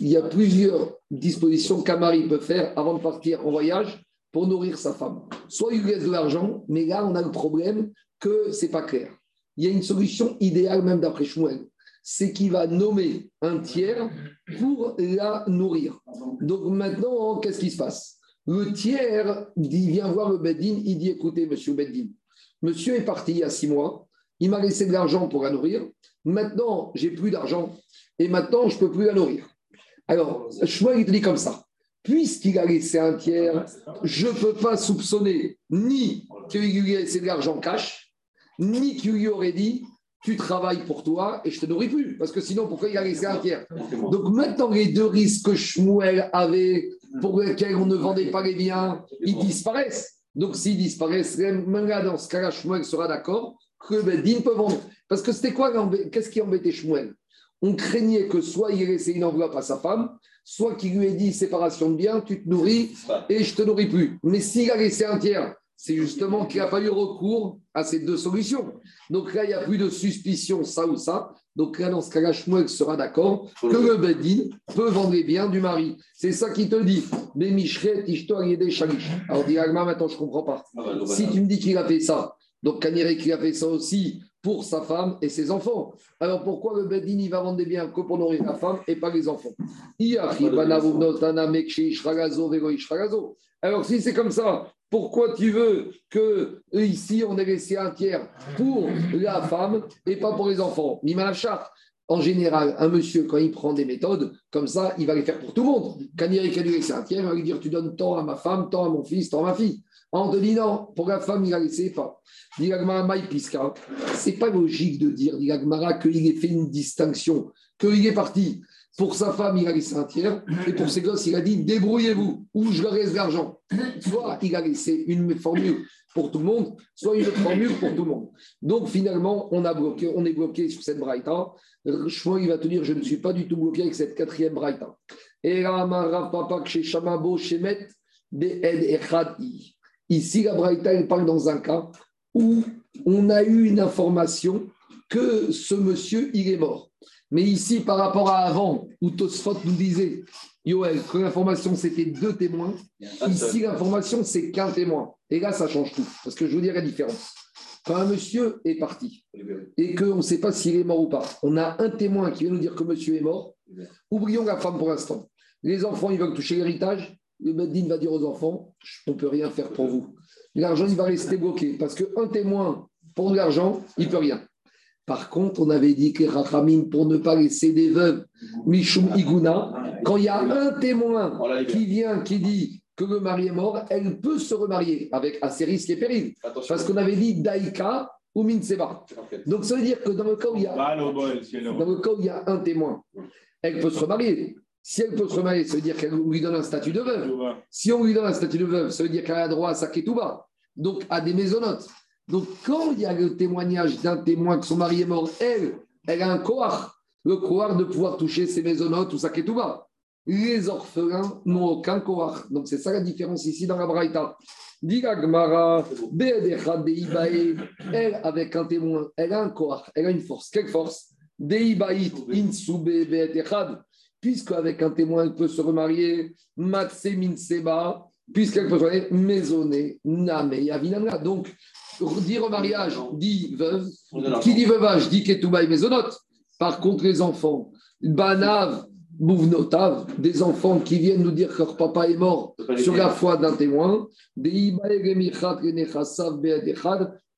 y, a plusieurs dispositions qu'un mari peut faire avant de partir en voyage pour nourrir sa femme. Soit il lui laisse de l'argent, mais là, on a le problème que c'est pas clair. Il y a une solution idéale, même d'après Shmuel, c'est qu'il va nommer un tiers pour la nourrir. Donc maintenant, qu'est-ce qui se passe? Le tiers vient voir le Beddin, il dit, écoutez, monsieur Beddin, monsieur est parti il y a six mois, il m'a laissé de l'argent pour la nourrir, maintenant, j'ai plus d'argent, et maintenant, je ne peux plus la nourrir. Alors, Shmuel, il te dit comme ça. Puisqu'il a laissé un tiers, je ne peux pas soupçonner ni qu'il lui a laissé de l'argent cash, ni qu'il lui aurait dit tu travailles pour toi et je te nourris plus. Parce que sinon, pourquoi il a laissé un tiers? Donc maintenant, les deux risques que Shmuel avait, pour lesquels on ne vendait pas les biens, ils disparaissent. Donc s'ils disparaissent, même là, dans ce cas-là, Shmuel sera d'accord que le Beddin peut vendre. Parce que c'était quoi Qu'est-ce qui embêtait Shmuel? On craignait que soit il ait laissé une enveloppe à sa femme, soit qu'il lui ait dit séparation de biens, tu te nourris et je te nourris plus. Mais s'il a laissé un tiers, c'est justement qu'il n'a pas eu recours à ces deux solutions. Donc là, il n'y a plus de suspicion, ça ou ça. Donc là, dans ce cas-là, Shmuel sera d'accord que le Bedin peut vendre les biens du mari. C'est ça qui te dit. Alors, dis maintenant, je ne comprends pas. Ah bah, si tu me dis qu'il a fait ça, donc qu'il a fait ça aussi pour sa femme et ses enfants. Alors pourquoi le Bedin il va vendre des biens que pour nourrir la femme et pas les enfants? Alors si c'est comme ça, pourquoi tu veux que ici on ait laissé un tiers pour la femme et pas pour les enfants? En général, un monsieur, quand il prend des méthodes comme ça, il va les faire pour tout le monde. Il a laissé un tiers, il va lui dire Tu donnes tant à ma femme, tant à mon fils, tant à ma fille. Non, pour la femme, il a laissé pas. C'est pas logique de dire, dit qu'il ait fait une distinction, qu'il est parti. Pour sa femme, il a laissé un tiers, et pour ses gosses, il a dit débrouillez-vous, ou je leur laisse l'argent. Soit il a laissé une formule pour tout le monde, soit une autre formule pour tout le monde. Donc finalement, on, a bloqué, on est bloqué sur cette braïta. Shmuel, il va te dire je ne suis pas du tout bloqué avec cette quatrième braïta. Et Papa, Ici, la Braïta, elle parle dans un cas où on a eu une information que ce monsieur, il est mort. Mais ici, par rapport à avant, où Tosfot nous disait, Yoel, que l'information c'était deux témoins, ici l'information c'est qu'un témoin. Et là, ça change tout. Parce que je vous dire la différence. Quand un monsieur est parti et qu'on ne sait pas s'il est mort ou pas, on a un témoin qui vient nous dire que monsieur est mort, oublions la femme pour l'instant. Les enfants, ils veulent toucher l'héritage, le Beddin va dire aux enfants, on ne peut rien faire pour vous. L'argent, il va rester bloqué parce qu'un témoin pour l'argent, il ne peut rien. Par contre, on avait dit que Rachamim, pour ne pas laisser des veuves, Mishum Iguna, quand il y a un témoin qui vient, qui dit que le mari est mort, elle peut se remarier avec assez risques et périls. Parce qu'on avait dit Daika ou Minseba. Donc ça veut dire que dans le cas où il y a, dans le cas où il y a un témoin, elle peut se remarier. Si elle peut se remarier, ça veut dire qu'on lui donne un statut de veuve. Si on lui donne un statut de veuve, ça veut dire qu'elle a droit à sa ketouba, donc à des maisonnotes. Donc quand il y a le témoignage d'un témoin que son mari est mort, elle, elle a un koar, le koar de pouvoir toucher ses maisonnotes ou sa ketouba. Les orphelins n'ont aucun koar. Donc c'est ça la différence ici dans la Braïta. elle avec un témoin, elle a un koar, elle a une force. Quelle force? Deibaït insube puisque avec un témoin, elle peut se remarier, Matse Minseba, puisqu'elle peut se remarier, Maisonné, Name, Yavinamla. Donc, dire remariage dit veuve, qui dit veuvage dit Ketouba et Maisonot. Par contre, les enfants, Banav, Bouvnotav, des enfants qui viennent nous dire que leur papa est mort sur la foi d'un témoin,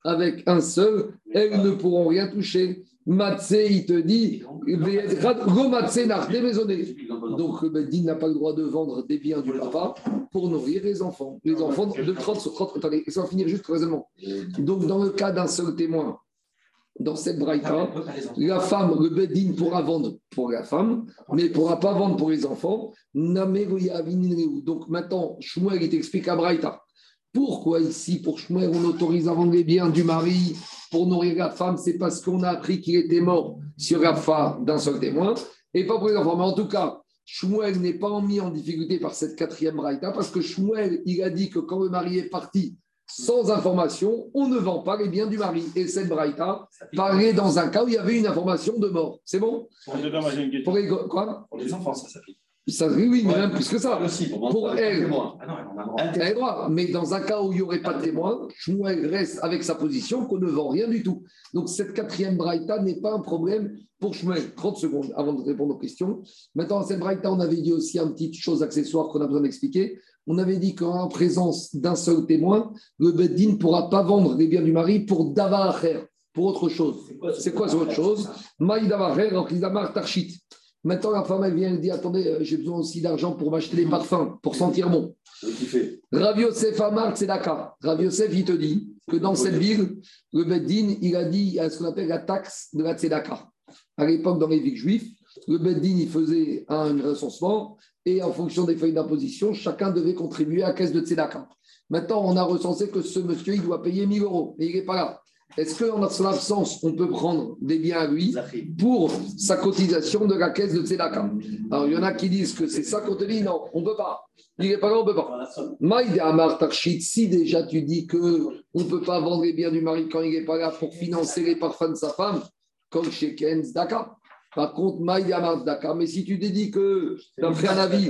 avec un seul, elles ne pourront rien toucher. Matsé, il te dit, donc le Beddin n'a pas le droit de vendre des biens du papa pour nourrir les enfants. Les enfants de 30 sur 30. Attendez, ça va finir juste raisonnement. Donc dans le cas d'un seul témoin, dans cette braïta, la femme, le Beddin pourra vendre pour la femme, mais ne pourra pas vendre pour les enfants. Donc maintenant, Shmuel, il t'explique à braïta. Pourquoi ici, pour Shmuel, on autorise à vendre les biens du mari pour nourrir la femme C'est parce qu'on a appris qu'il était mort sur la fin d'un seul témoin et pas pour les enfants. Mais en tout cas, Shmuel n'est pas mis en difficulté par cette quatrième braïta parce que Shmuel, il a dit que quand le mari est parti sans information, on ne vend pas les biens du mari. Et cette braïta parlait dans un cas où il y avait une information de mort. C'est bon? Pour les, quoi? Pour les enfants, ça s'applique. Ça, oui, mais même plus que ça. pour, elle, ah elle a droit. Mais dans un cas où il n'y aurait pas de témoin, Shmuel reste avec sa position qu'on ne vend rien du tout. Donc cette quatrième braïta n'est pas un problème pour Shmuel. 30 secondes avant de répondre aux questions. Maintenant, cette braïta, on avait dit aussi une petite chose accessoire qu'on a besoin d'expliquer. On avait dit qu'en présence d'un seul témoin, le Beddin ne pourra pas vendre les biens du mari pour Davacher, pour autre chose. C'est quoi, cette autre chose? Maï Tarchit. Maintenant, la femme, elle vient, elle dit Attendez, euh, j'ai besoin aussi d'argent pour m'acheter des parfums, pour sentir bon. Rav Yosef Amar Tzedaka. Rav Yosef, il te dit que dans cette ville, le Beddin, il a dit il a ce qu'on appelle la taxe de la Tzedaka. À l'époque, dans les villes juives, le Beddin, il faisait un recensement et en fonction des feuilles d'imposition, chacun devait contribuer à la caisse de Tzedaka. Maintenant, on a recensé que ce monsieur, il doit payer 1000 euros, mais il n'est pas là. Est-ce qu'en son absence, on peut prendre des biens à lui pour sa cotisation de la caisse de Tzedaka? Alors, il y en a qui disent que c'est ça qu'on te dit, non, on ne peut pas. Il n'est pas là, on ne peut pas. Maïde Amar Tarchit, si déjà tu dis qu'on ne peut pas vendre les biens du mari quand il n'est pas là pour financer les parfums de sa femme, comme chez Ken Daka. Par contre, Maïd Amar Daka, mais si tu te dis que, d'après un avis,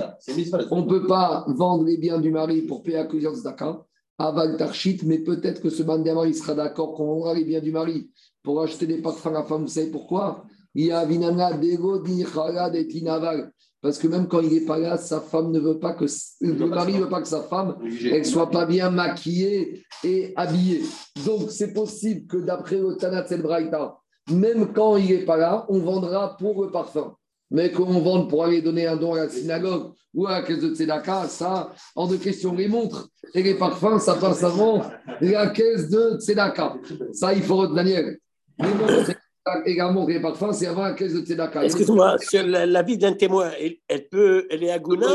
on ne peut pas vendre les biens du mari pour payer la de Daka, Aval Tarchit, mais peut-être que ce bandamar, il sera d'accord qu'on vendra les biens du mari pour acheter des parfums à la femme. Vous savez pourquoi? Parce que même quand il n'est pas là, sa femme ne veut pas que le mari ne veut pas que sa femme elle soit pas bien maquillée et habillée. Donc c'est possible que d'après le Tanat Braïta, même quand il n'est pas là, on vendra pour le parfum. Mais qu'on vende pour aller donner un don à la synagogue ou à la caisse de Tzedaka, ça, en deux questions, les montres et les parfums, ça passe avant la caisse de Tzedaka. Ça, il faut Daniel. Les montres également les parfums, c'est avant la caisse de Tzedaka. Excuse-moi, sur la, vie d'un témoin, elle, peut, elle est à Gouna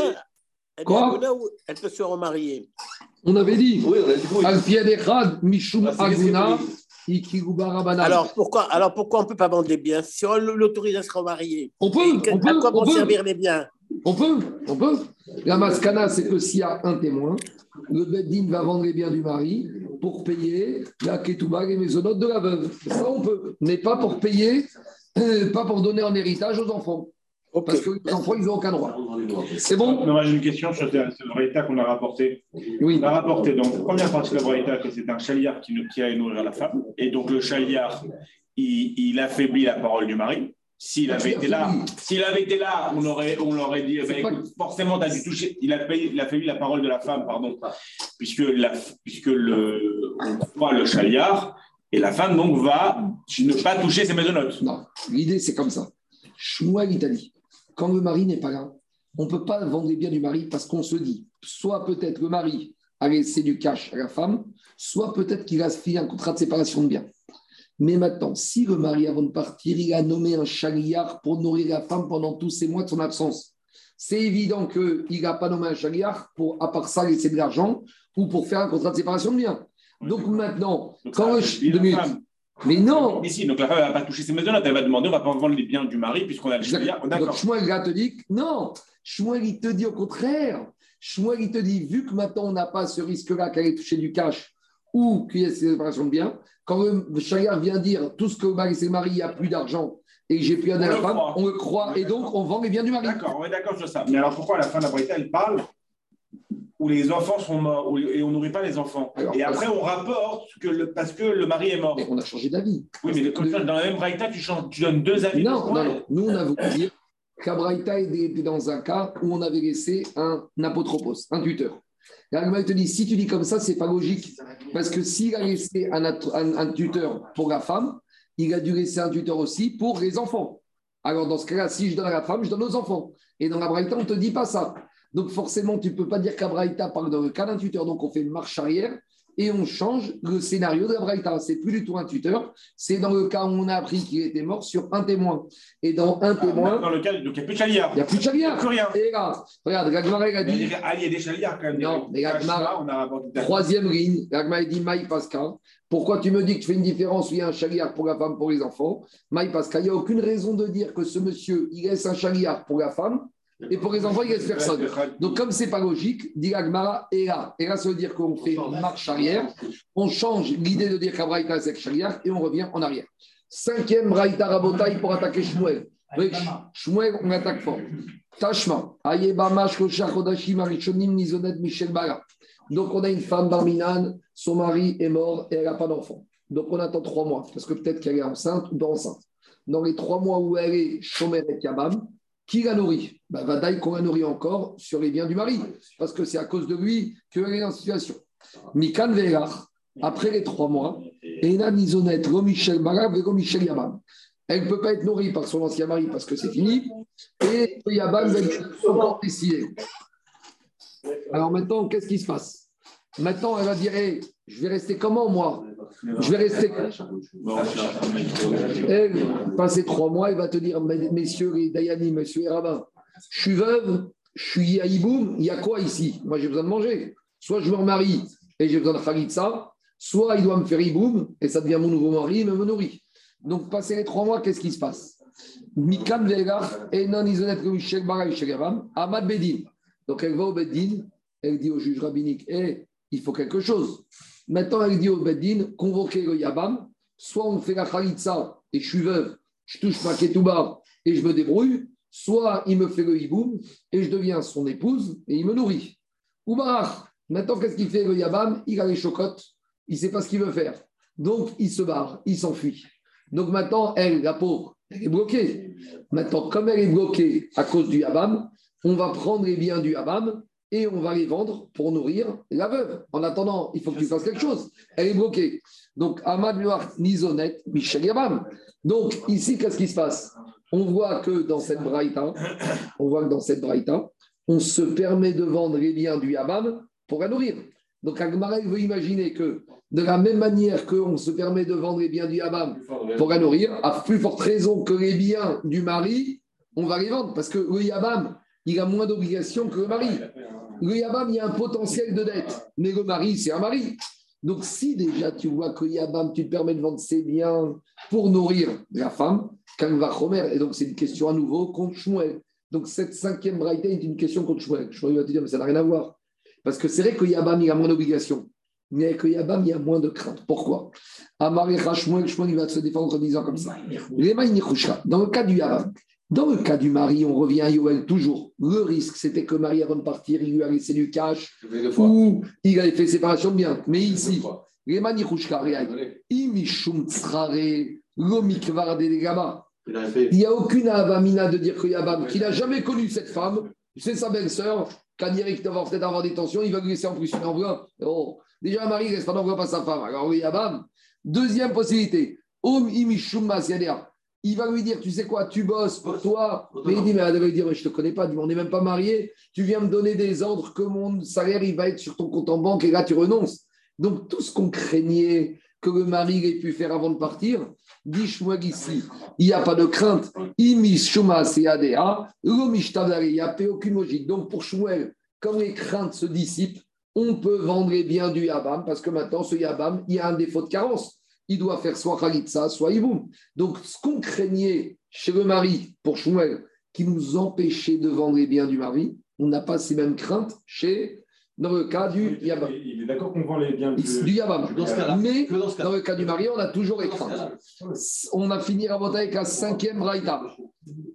elle Quoi? Ou elle peut se remarier? On avait dit, oui, Al-Piadechad, Mishum Aguna. Alors pourquoi, alors pourquoi on ne peut pas vendre les biens Si on l'autorise à se remarier, on peut, on peut, à quoi vont servir les biens? On peut, on peut. La mascana, c'est que s'il y a un témoin, le Beddin va vendre les biens du mari pour payer la ketouba et les maisonnotes de la veuve. Ça, on peut, mais pas pour payer, euh, pas pour donner en héritage aux enfants. Parce que les enfants, ils n'ont aucun droit. C'est bon Non, j'ai une question sur ce braïta qu'on a rapporté. Oui. On a rapporté, donc, première partie de la braïta, que c'est un chaliard qui, qui a nourrir la femme. Et donc, le chaliard, il, il affaiblit la parole du mari. S'il avait été là, s'il avait été là, on aurait, on l'aurait dit, eh ben, forcément, tu as dû toucher. Il a, payé, il a la parole de la femme, pardon, puisque, la, puisque le, on le chaliard, et la femme donc va ne pas toucher ses maisonnotes. Non, l'idée c'est comme ça. Shmuel, il t'a dit quand le mari n'est pas là, on ne peut pas vendre les biens du mari parce qu'on se dit, soit peut-être le mari a laissé du cash à la femme, soit peut-être qu'il a fait un contrat de séparation de biens. Mais maintenant, si le mari, avant de partir, il a nommé un chagriard pour nourrir la femme pendant tous ces mois de son absence, c'est évident qu'il n'a pas nommé un chagriard pour, à part ça, laisser de l'argent ou pour faire un contrat de séparation de biens. Donc maintenant, quand le, mais non Mais si, donc la femme ne va pas toucher ses maisons, elle va demander on va pas vendre les biens du mari puisqu'on a le chien. Donc Shmuel te dit non. Shmuel il te dit au contraire. Shmuel il te dit vu que maintenant on n'a pas ce risque-là qu'elle ait touché du cash ou qu'il y ait séparation de biens, quand le vient dire tout ce que mari c'est le mari, il n'y a plus d'argent et j'ai plus à la femme, on le croit et donc on vend les biens du mari. D'accord, on est d'accord sur ça. Mais alors pourquoi à la fin de la Bretagne, elle parle où les enfants sont morts et on nourrit pas les enfants. et après, on rapporte que le, parce que le mari est mort. Mais on a changé d'avis. Oui, mais dans la même braïta, tu, tu donnes deux avis. Non, non, non. Nous, on a voulu dire qu'Abraïta était dans un cas où on avait laissé un apotropos, un tuteur. Et te dit si tu dis comme ça, c'est pas logique. Parce que s'il a laissé un, un, tuteur pour la femme, il a dû laisser un tuteur aussi pour les enfants. Alors, dans ce cas-là, si je donne à la femme, je donne aux enfants. Et dans la Braïta, on ne te dit pas ça. Donc forcément, tu ne peux pas dire qu'Abraïta parle dans le cas d'un tuteur. Donc on fait une marche arrière et on change le scénario de Ce C'est plus du tout un tuteur, c'est dans le cas où on a appris qu'il était mort sur un témoin. Et dans un ah, témoin. Dans le cas, donc il n'y a plus de chaliard. Il n'y a plus de chaliard. Il n'y a plus rien. Et là, regarde, Gagmar a dit. Il y a des chaliards quand même. Non, mais Gagmar, troisième ligne, Gagmar a dit Maï Pascal. Pourquoi tu me dis que tu fais une différence où il y a un chaliard pour la femme, pour les enfants? Maï Pascal, il n'y a aucune raison de dire que ce monsieur, il laisse un chaliard pour la femme et pour les enfants, il reste personne. Donc, comme c'est pas logique, dit Agmara, et là, et là, ça veut dire qu'on fait marche arrière, on change l'idée de dire qu'Abraïta c'est chariard et on revient en arrière. Cinquième Braïta Rabotaï pour attaquer Shmuel. Shmuel, on attaque fort. Tashma, Ayeba Chodashim Marichonim Nizonet Michel Bara. Donc, on a une femme barminane, son mari est mort et elle n'a pas d'enfant. Donc, on attend trois mois, parce que peut-être qu'elle est enceinte ou pas enceinte. Dans les trois mois où elle est Shomer et Yabam, qui la nourrit bah, Vadaï qu'on la nourrit encore sur les biens du mari, parce que c'est à cause de lui qu'elle est dans cette situation. Mikan après les trois mois, Ena Nizonet, Michel Michel Yabam. Elle ne peut pas être nourrie par son ancien mari parce que c'est fini, et Yabam va encore décidé. Alors maintenant, qu'est-ce qui se passe? Maintenant, elle va dire je vais rester comment moi Je vais rester. Elle, passer trois mois, elle va te dire messieurs les Dayani, messieurs les rabbins, je suis veuve, je suis à il y a quoi ici Moi j'ai besoin de manger. Soit je me remarie et j'ai besoin de ça, soit il doit me faire iboum, et ça devient mon nouveau mari, il me nourrit. Donc, passer les trois mois, qu'est-ce qui se passe Mikam Amad Bedin. Donc, elle va au Bedin, elle dit au juge rabbinique, eh, il faut quelque chose. Maintenant, elle dit au Bedin, convoquez le Yabam, soit on fait la Khalitsa et je suis veuve, je touche ma ketouba et je me débrouille, soit il me fait le hiboum et je deviens son épouse et il me nourrit. Ou maintenant qu'est-ce qu'il fait le Yabam? Il a les chocottes, il ne sait pas ce qu'il veut faire. Donc il se barre, il s'enfuit. Donc maintenant, elle, la pauvre, elle est bloquée. Maintenant, comme elle est bloquée à cause du Yabam, on va prendre les biens du Yabam et on va les vendre pour nourrir la veuve. En attendant, il faut que tu fasses quelque chose. Elle est bloquée. Donc, Ahmad Noir, Nizonet, Michel Yabam. Donc, ici, qu'est-ce qui se passe? On voit que dans cette braïta, on voit que dans cette braïta, on se permet de vendre les biens du Yabam pour la nourrir. Donc, Agmara veut imaginer que de la même manière qu'on se permet de vendre les biens du Yabam pour la nourrir, à plus forte raison que les biens du mari, on va les vendre. Parce que le Yabam, il a moins d'obligations que le mari. Le Yabam, il y a un potentiel de dette, mais le mari, c'est un mari. Donc, si déjà tu vois que Yabam, tu te permets de vendre ses biens pour nourrir la femme, va Chomer, et donc c'est une question à nouveau contre Shmuel. Donc, cette cinquième braïta est une question contre Shmuel. Shmuel va te dire, mais ça n'a rien à voir. Parce que c'est vrai que Yabam, il a moins d'obligations, mais avec Yabam, il y a moins de crainte. Pourquoi? Amarecha Shmuel, Shmuel, il va se défendre en disant comme ça. Dans le cas du Yabam, dans le cas du mari, on revient à Yoel toujours. Le risque, c'était que Marie, avant de partir, il lui a laissé du cash ou il avait fait séparation de biens. Mais ici, il n'y a aucune avamina de dire que Yabam, qui n'a jamais connu cette femme, c'est sa belle-sœur, quand il va peut-être avoir des tensions, il va lui laisser en plus une enveloppe. Oh, déjà, Marie reste pas d'enveloppe à sa femme. Alors, oui, Yabam. Deuxième possibilité. Om imishum il va lui dire, tu sais quoi, tu bosses pour toi. Mais il dit, mais elle va lui dire, je ne te connais pas, on n'est même pas mariés. Tu viens me donner des ordres que mon salaire, il va être sur ton compte en banque et là, tu renonces. Donc, tout ce qu'on craignait que le mari ait pu faire avant de partir, dis moi ici, il n'y a pas de crainte. Il n'y a aucune logique. Donc, pour Shmuel, comme les craintes se dissipent, on peut vendre les biens du Yabam parce que maintenant, ce Yabam, il y a un défaut de carence il doit faire soit Khalitsa, soit Iboum. Donc, ce qu'on craignait chez le mari, pour Shmuel, qui nous empêchait de vendre les biens du mari, on n'a pas ces mêmes craintes chez, dans le cas du Yabam. Il est d'accord qu'on vend les biens du, du Yabam. Mais dans, le cas du mari, on a toujours les craintes. On a fini Rabotai avec la cinquième Braïta.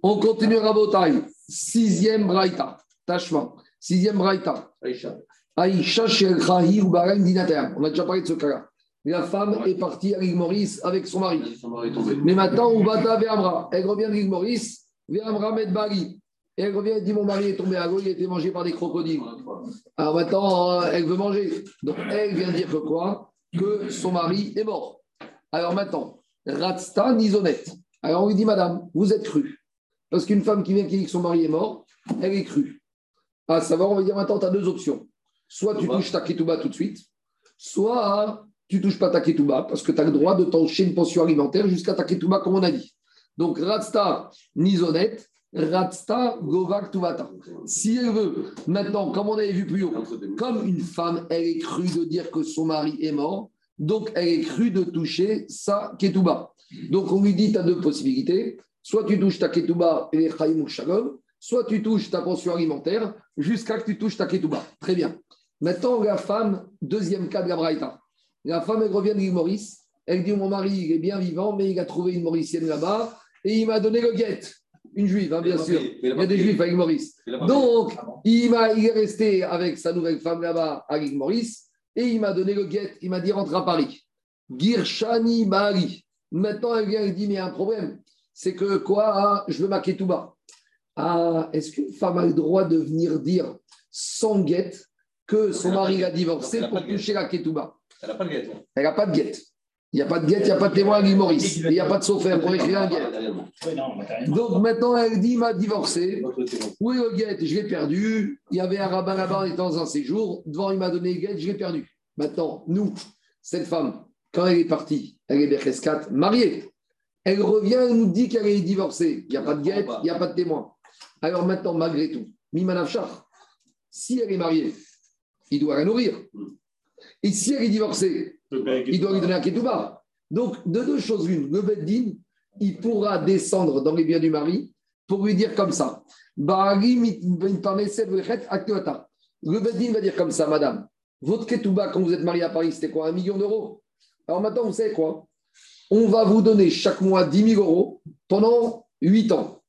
On continue Rabotai. Sixième Braïta. Tachement. Sixième Braïta. Aïcha. Aïcha Shel ou Barem Dinater. On a déjà parlé de ce cas-là la femme est partie à l'île Maurice avec son mari. Mais maintenant, on va vers Amra. Elle revient de l'île Maurice, vers Amra Medbari. Et elle revient et dit Mon mari est tombé à l'eau, il a été mangé par des crocodiles. Alors maintenant, elle veut manger. Donc elle vient dire que quoi? Que son mari est mort. Alors maintenant, Ratsta Nizonet. Alors on lui dit Madame, vous êtes crue. Parce qu'une femme qui vient qui dit que son mari est mort, elle est crue. À savoir, on va dire maintenant, tu as deux options. Soit tu touches ta ketouba tout de suite, soit tu touches pas ta ketouba parce que tu as le droit de t'encher une pension alimentaire jusqu'à ta ketouba, comme on a dit. Donc, Ratsta Nizonet, Ratsta Govak Tuvata. Si elle veut, maintenant, comme on avait vu plus haut, comme une femme, elle est crue de dire que son mari est mort, donc elle est crue de toucher sa ketouba. Donc, on lui dit tu as deux possibilités. Soit tu touches ta ketouba et ou shalom, soit tu touches ta pension alimentaire jusqu'à que tu touches ta ketouba. Très bien. Maintenant, la femme, deuxième cas de la Braïta. La femme, elle revient de l'île Maurice. Elle dit Mon mari, il est bien vivant, mais il a trouvé une Mauricienne là-bas et il m'a donné le guet. Une juive, hein, bien sûr. Il y a des juifs à l'île Maurice. Donc, il, il est resté avec sa nouvelle femme là-bas à l'île Maurice et il m'a donné le guet. Il m'a dit Rentre à Paris. Girshani Bari. Maintenant, elle vient et dit Mais il y a un problème. C'est que quoi ah, Je veux ma ketouba. Ah, est-ce qu'une femme a le droit de venir dire sans guet que son mari a divorcé pour toucher la ketouba? Elle n'a pas de guette. Elle n'a pas de guette. Il n'y a pas de guette, il n'y a pas de témoin à Maurice. Il n'y a pas de sophère pour écrire un guette. Donc maintenant, elle dit il m'a divorcé. Où est le guette Je l'ai perdu. Il y avait un rabbin là-bas, on était dans un séjour. Devant, il m'a donné le guette, je l'ai perdu. Maintenant, nous, cette femme, quand elle est partie, elle est Becheskat, mariée. Elle revient et nous dit qu'elle est divorcée. Il n'y a pas de guette, il n'y a pas de témoin. Alors maintenant, malgré tout, Mimanafchar, si elle est mariée, il doit la nourrir. Et si elle est divorcée, il doit lui donner un ketouba. Donc, de deux choses l'une, le Beddin, il pourra descendre dans les biens du mari pour lui dire comme ça. Le Beddin va dire comme ça, madame, votre ketouba, quand vous êtes marié à Paris, c'était quoi Un million d'euros? Alors maintenant, vous savez quoi? On va vous donner chaque mois 10 000 euros pendant 8 ans.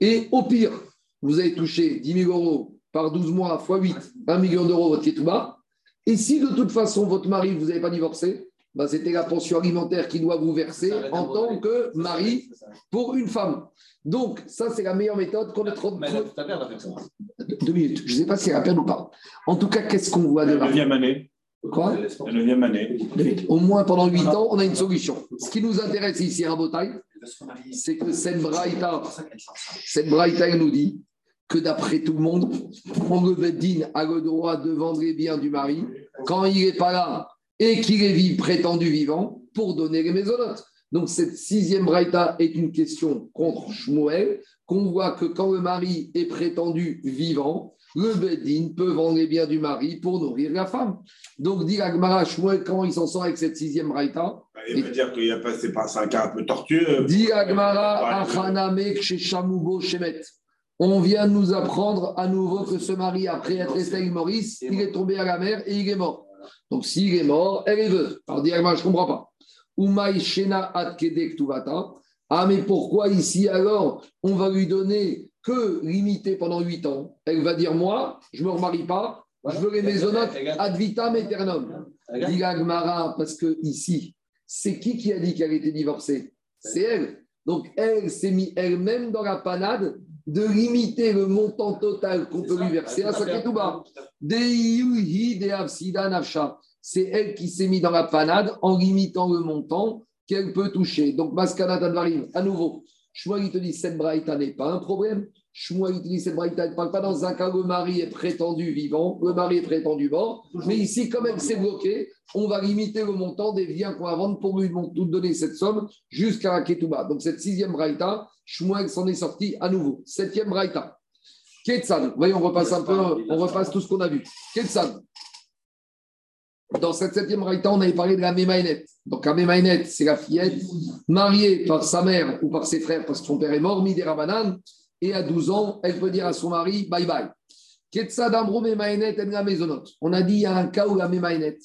Et au pire, vous avez touché 10 000 euros par 12 mois x 8, 1 million d'euros votre ketouba. Et si de toute façon, votre mari, vous n'avez pas divorcé, bah, c'était la pension alimentaire qui doit vous verser en tant que mari pour une femme. Donc, ça, c'est la meilleure méthode qu'on a trop. Deux minutes. Je ne sais pas si elle a peine ou pas. En tout cas, qu'est-ce qu'on voit de la neuvième année. Quoi La neuvième année. Au moins pendant huit ans, on a une solution. Ce qui nous intéresse ici à Botaï, c'est que cette braïta, cette braïta, nous dit que d'après tout le monde, on le Beddin a le droit de vendre les biens du mari quand il n'est pas là et qu'il est prétendu vivant pour donner les maisonnotes. Donc cette sixième braïta est une question contre Shmuel, qu'on voit que quand le mari est prétendu vivant, le Bedin peut vendre les biens du mari pour nourrir la femme. Donc dit Agmara Shmuel, comment il s'en sort avec cette sixième braïta? Bah, Il veut dire qu'il a pas, c'est pas un cas un peu tortueux. Dit Agmara chez Shamubo Shemet. On vient nous apprendre à nouveau que ce mari, après être resté avec Maurice, il est tombé à la mer et il est mort. Donc s'il est mort, elle est veuve. Alors Agmara, je ne comprends pas. Ah, mais pourquoi ici alors on va lui donner que limité pendant 8 ans? Elle va dire Moi, je ne me remarie pas, je veux les maisonnotes ad vitam aeternam. Dit parce que ici, c'est qui qui a dit qu'elle était divorcée? C'est elle. Donc elle s'est mise elle-même dans la panade de limiter le montant total qu'on peut lui verser à sa ketouba c'est elle qui s'est mise dans la panade en limitant le montant qu'elle peut toucher. Donc, Maskana Tadvarim, à nouveau, Shmuel, il te dit cette braïta n'est pas un problème. Il te dit cette braïta ne parle pas dans un cas où le mari est prétendu vivant, le mari est prétendu mort. Mais ici, comme elle s'est bloquée, on va limiter le montant des biens qu'on va vendre pour lui donner cette somme jusqu'à Ketouba. Donc, cette sixième braïta, Shmuel s'en est sorti à nouveau. Septième braïta. Ketsan, voyons, on repasse un peu, on repasse tout ce qu'on a vu. Ketsan, dans cette septième raïta, on avait parlé de la Mémaïnette. Donc la Mémaïnette, c'est la fillette mariée par sa mère ou par ses frères parce que son père est mort, Midera Rabanan, et à 12 ans, elle peut dire à son mari bye bye. On a dit il y a un cas où la Mémaïnette,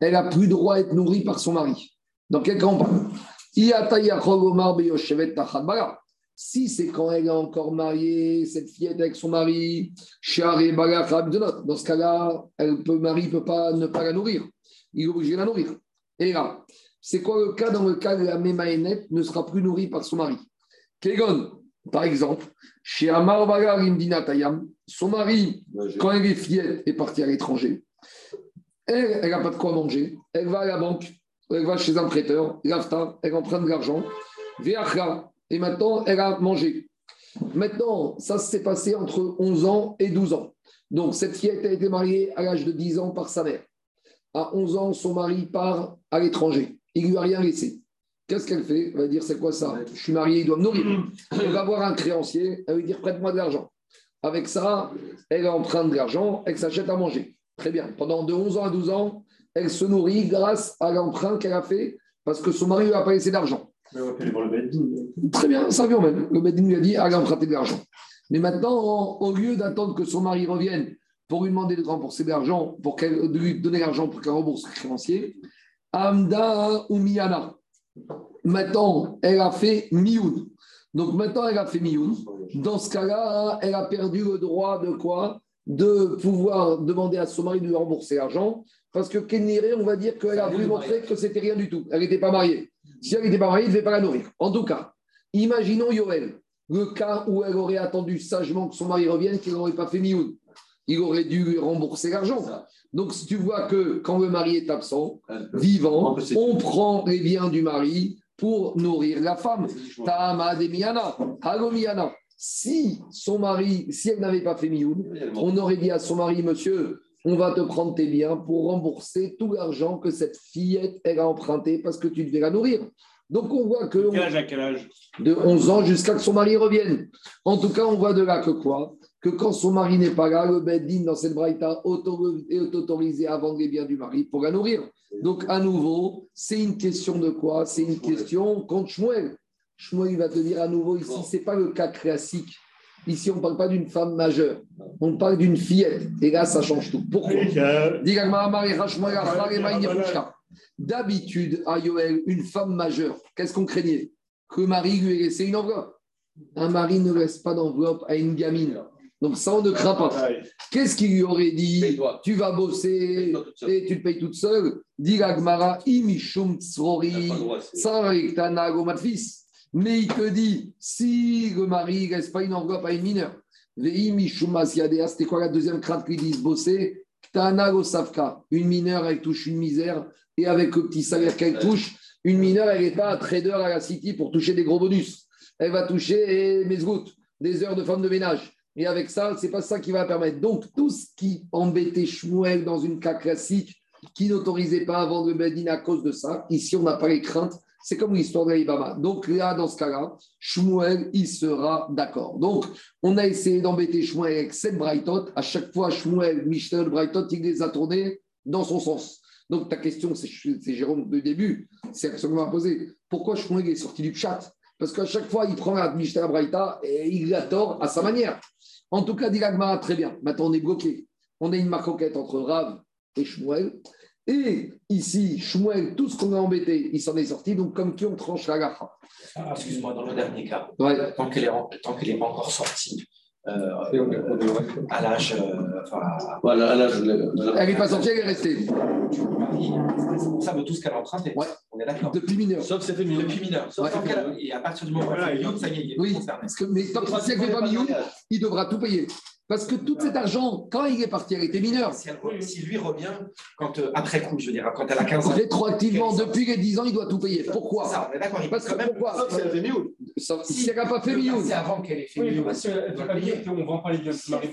elle n'a plus droit à être nourrie par son mari. Dans quel cas on parle? Si c'est quand elle est encore mariée, cette fillette avec son mari, dans ce cas-là, le mari ne peut pas ne pas la nourrir. Il est obligé de la nourrir. Et là, c'est quoi le cas dans le cas où la Mémaénette ne sera plus nourrie par son mari? Kegon, par exemple, chez Amar Tayam, son mari, quand elle est fillette, est partie à l'étranger. Elle, elle n'a pas de quoi manger. Elle va à la banque, elle va chez un prêteur, elle emprunte de l'argent. Et maintenant, elle a mangé. Maintenant, ça s'est passé entre 11 ans et 12 ans. Donc, cette fillette a été mariée à l'âge de 10 ans par sa mère. À 11 ans, son mari part à l'étranger. Il ne lui a rien laissé. Qu'est-ce qu'elle fait? Elle va dire C'est quoi ça? Je suis mariée, il doit me nourrir. Elle va voir un créancier, elle va lui dire Prête-moi de l'argent. Avec ça, elle emprunte de l'argent, elle s'achète à manger. Très bien. Pendant de 11 ans à 12 ans, elle se nourrit grâce à l'emprunt qu'elle a fait parce que son mari ne lui a pas laissé d'argent. Très bien, ça vient même. Le Beddin lui a dit allez emprunter de l'argent. Mais maintenant, au lieu d'attendre que son mari revienne pour lui demander de rembourser de l'argent, pour qu'elle, de lui donner l'argent pour qu'elle rembourse le créancier, Amda ou Miyana. Maintenant, elle a fait Mioun. Donc maintenant, elle a fait Mioun. Dans ce cas-là, elle a perdu le droit de quoi? De pouvoir demander à son mari de lui rembourser l'argent. Parce que Kenire, on va dire qu'elle a voulu montrer que c'était rien du tout. Elle n'était pas mariée. Si elle n'était pas mariée, il ne devait pas la nourrir. En tout cas, imaginons Yoel, le cas où elle aurait attendu sagement que son mari revienne, qu'il n'aurait pas fait mioun. Il aurait dû lui rembourser l'argent. Donc, si tu vois que quand le mari est absent, vivant, on prend les biens du mari pour nourrir la femme. Ta'ama de Miana, Si son mari, si elle n'avait pas fait mioun, on aurait dit à son mari, monsieur, on va te prendre tes biens pour rembourser tout l'argent que cette fillette elle a emprunté parce que tu devais la nourrir. Donc on voit que... Quel âge à quel âge? De 11 ans jusqu'à que son mari revienne. En tout cas, on voit de là que quoi? Que quand son mari n'est pas là, le Beddin dans cette braïta est autorisé à vendre les biens du mari pour la nourrir. Donc, à nouveau, c'est une question de quoi? C'est une question contre Shmuel. Shmuel va te dire à nouveau ici, ce n'est pas le cas classique. Ici, on ne parle pas d'une femme majeure, on parle d'une fillette. Et là, ça change tout. Pourquoi? D'habitude, à Yoel, une femme majeure, qu'est-ce qu'on craignait? Que le mari lui ait laissé une enveloppe. Un mari ne laisse pas d'enveloppe à une gamine. Donc ça, on ne craint pas. Qu'est-ce qu'il lui aurait dit Tu vas bosser et tu te payes toute seule. Dit Gmara, imishum tsrori, Mais il te dit, si le mari ne laisse pas une enveloppe à une mineure, c'était quoi la deuxième crainte qu'ils disent bosser? Une mineure, elle touche une misère, et avec le petit salaire qu'elle touche, une mineure, elle n'est pas un trader à la City pour toucher des gros bonus. Elle va toucher mes des heures de femme de ménage. Et avec ça, ce n'est pas ça qui va permettre. Donc, tout ce qui embêtait Shmuel dans une cas classique, qui n'autorisait pas à vendre le Bedin à cause de ça, ici, on n'a pas les craintes. C'est comme l'histoire d'Alibaba. Donc, là, dans ce cas-là, Shmuel, il sera d'accord. Donc, on a essayé d'embêter Shmuel avec cette Brightot. À chaque fois, Shmuel, Michel, Brightot, il les a tournés dans son sens. Donc, ta question, c'est Jérôme de début, c'est ce qu'on m'a posé. Pourquoi Shmuel est sorti du chat? Parce qu'à chaque fois, il prend la Mishnah Braïta et il la tort à sa manière. En tout cas, dit très bien. Maintenant, on est bloqué. On a une marcoquette entre Rav et Shmuel. Et ici, Shmuel, tout ce qu'on a embêté, il s'en est sorti. Donc, comme qui on tranche la gafa. Ah, excuse-moi, dans le dernier cas, tant qu'elle n'est pas encore sortie, à l'âge. Euh, voilà, à l'âge. Elle n'est pas sortie, elle est restée. Ça veut tout ce qu'elle a emprunté. Ouais. On est d'accord. Depuis mineur. Sauf c'est fait mineur. Depuis mineur. Sauf ouais. qu'elle et à partir du moment où elle fait ça y est, il est oui, parce que, mais tant que si elle ne fait pas million, il devra tout payer. Parce que tout cet argent, quand il est parti, elle était mineure. Si, si lui revient quand, euh, après coup, je veux dire, quand elle a 15 ans. Rétroactivement, depuis les 10 ans, il doit tout payer. Pourquoi ça, on est d'accord. Parce que pourquoi Sauf si elle fait. Si, elle n'a pas fait Mioul. C'est avant qu'elle ait fait Mioul. parce qu'elle ne fait pas vend pas les biens de mari.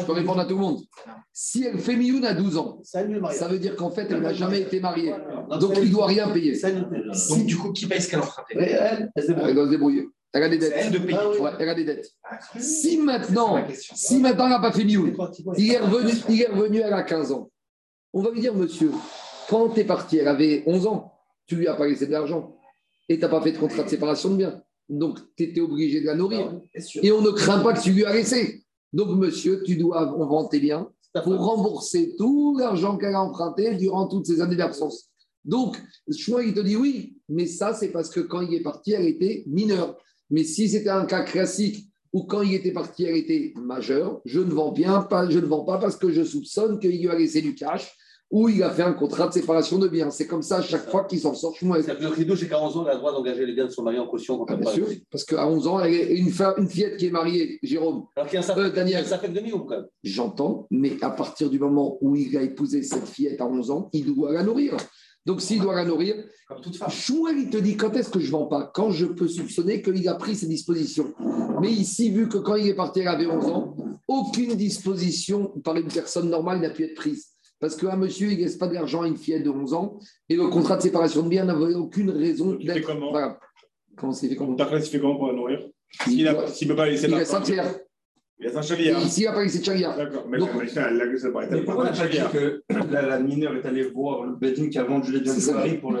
Je peux répondre à tout le monde. Si elle fait Mioul à 12 ans, ça veut dire qu'en fait, elle n'a jamais été mariée. Donc, il ne doit rien payer. Donc, du coup, qui paye ce qu'elle a emprunté Elle doit se débrouiller. Elle a des dettes. Elle, de payer. Ouais, elle a des dettes. Ah, si maintenant, si maintenant elle n'a pas fait Mioul, il est revenu, il est revenu, elle a 15 ans. On va lui dire, monsieur, quand tu es parti, elle avait 11 ans, tu lui as pas laissé de l'argent et tu n'as pas fait de contrat de séparation de biens. Donc, tu étais obligé de la nourrir. Et on ne craint pas que tu lui as laissé. Donc, monsieur, tu dois, on vend tes biens pour rembourser tout l'argent qu'elle a emprunté durant toutes ces années d'absence. Donc, choix, il te dit oui, mais ça, c'est parce que quand il est parti, elle était mineure. Mais si c'était un cas classique où quand il était parti, elle était majeure, je ne vends bien, pas, je ne vends pas parce que je soupçonne qu'il lui a laissé du cash ou il a fait un contrat de séparation de biens. C'est comme ça à chaque fois qu'il s'en sort. Rideau, c'est qu'à 11 ans, elle a le droit d'engager les biens de son mari en caution. Quand ah, bien sûr, parce qu'à 11 ans, elle est une, une fillette qui est mariée, Jérôme. Alors qu'il y a un euh, Daniel. Ça fait demi quand même. J'entends, mais à partir du moment où il a épousé cette fillette à 11 ans, il doit la nourrir. Donc, s'il doit la nourrir, Chouel, il te dit quand est-ce que je ne vends pas? Quand je peux soupçonner qu'il a pris ses dispositions. Mais ici, vu que quand il est parti, il avait 11 ans, aucune disposition par une personne normale n'a pu être prise. Parce qu'un monsieur, il ne laisse pas d'argent à une fillette de 11 ans et le contrat de séparation de biens n'avait aucune raison d'être. Comment voilà. Comment c'est fait comment Ta classe, il fait comment pour la nourrir S'il ne peut pas laisser Il reste tiers. Il y a un chaliard. Ici, il n'y a pas laissé chaliard. D'accord, mais, Donc, mais, mais pourquoi n'a pas dit que la, la, mineure est allée voir le Bedin qui a vendu les biens de mari pour le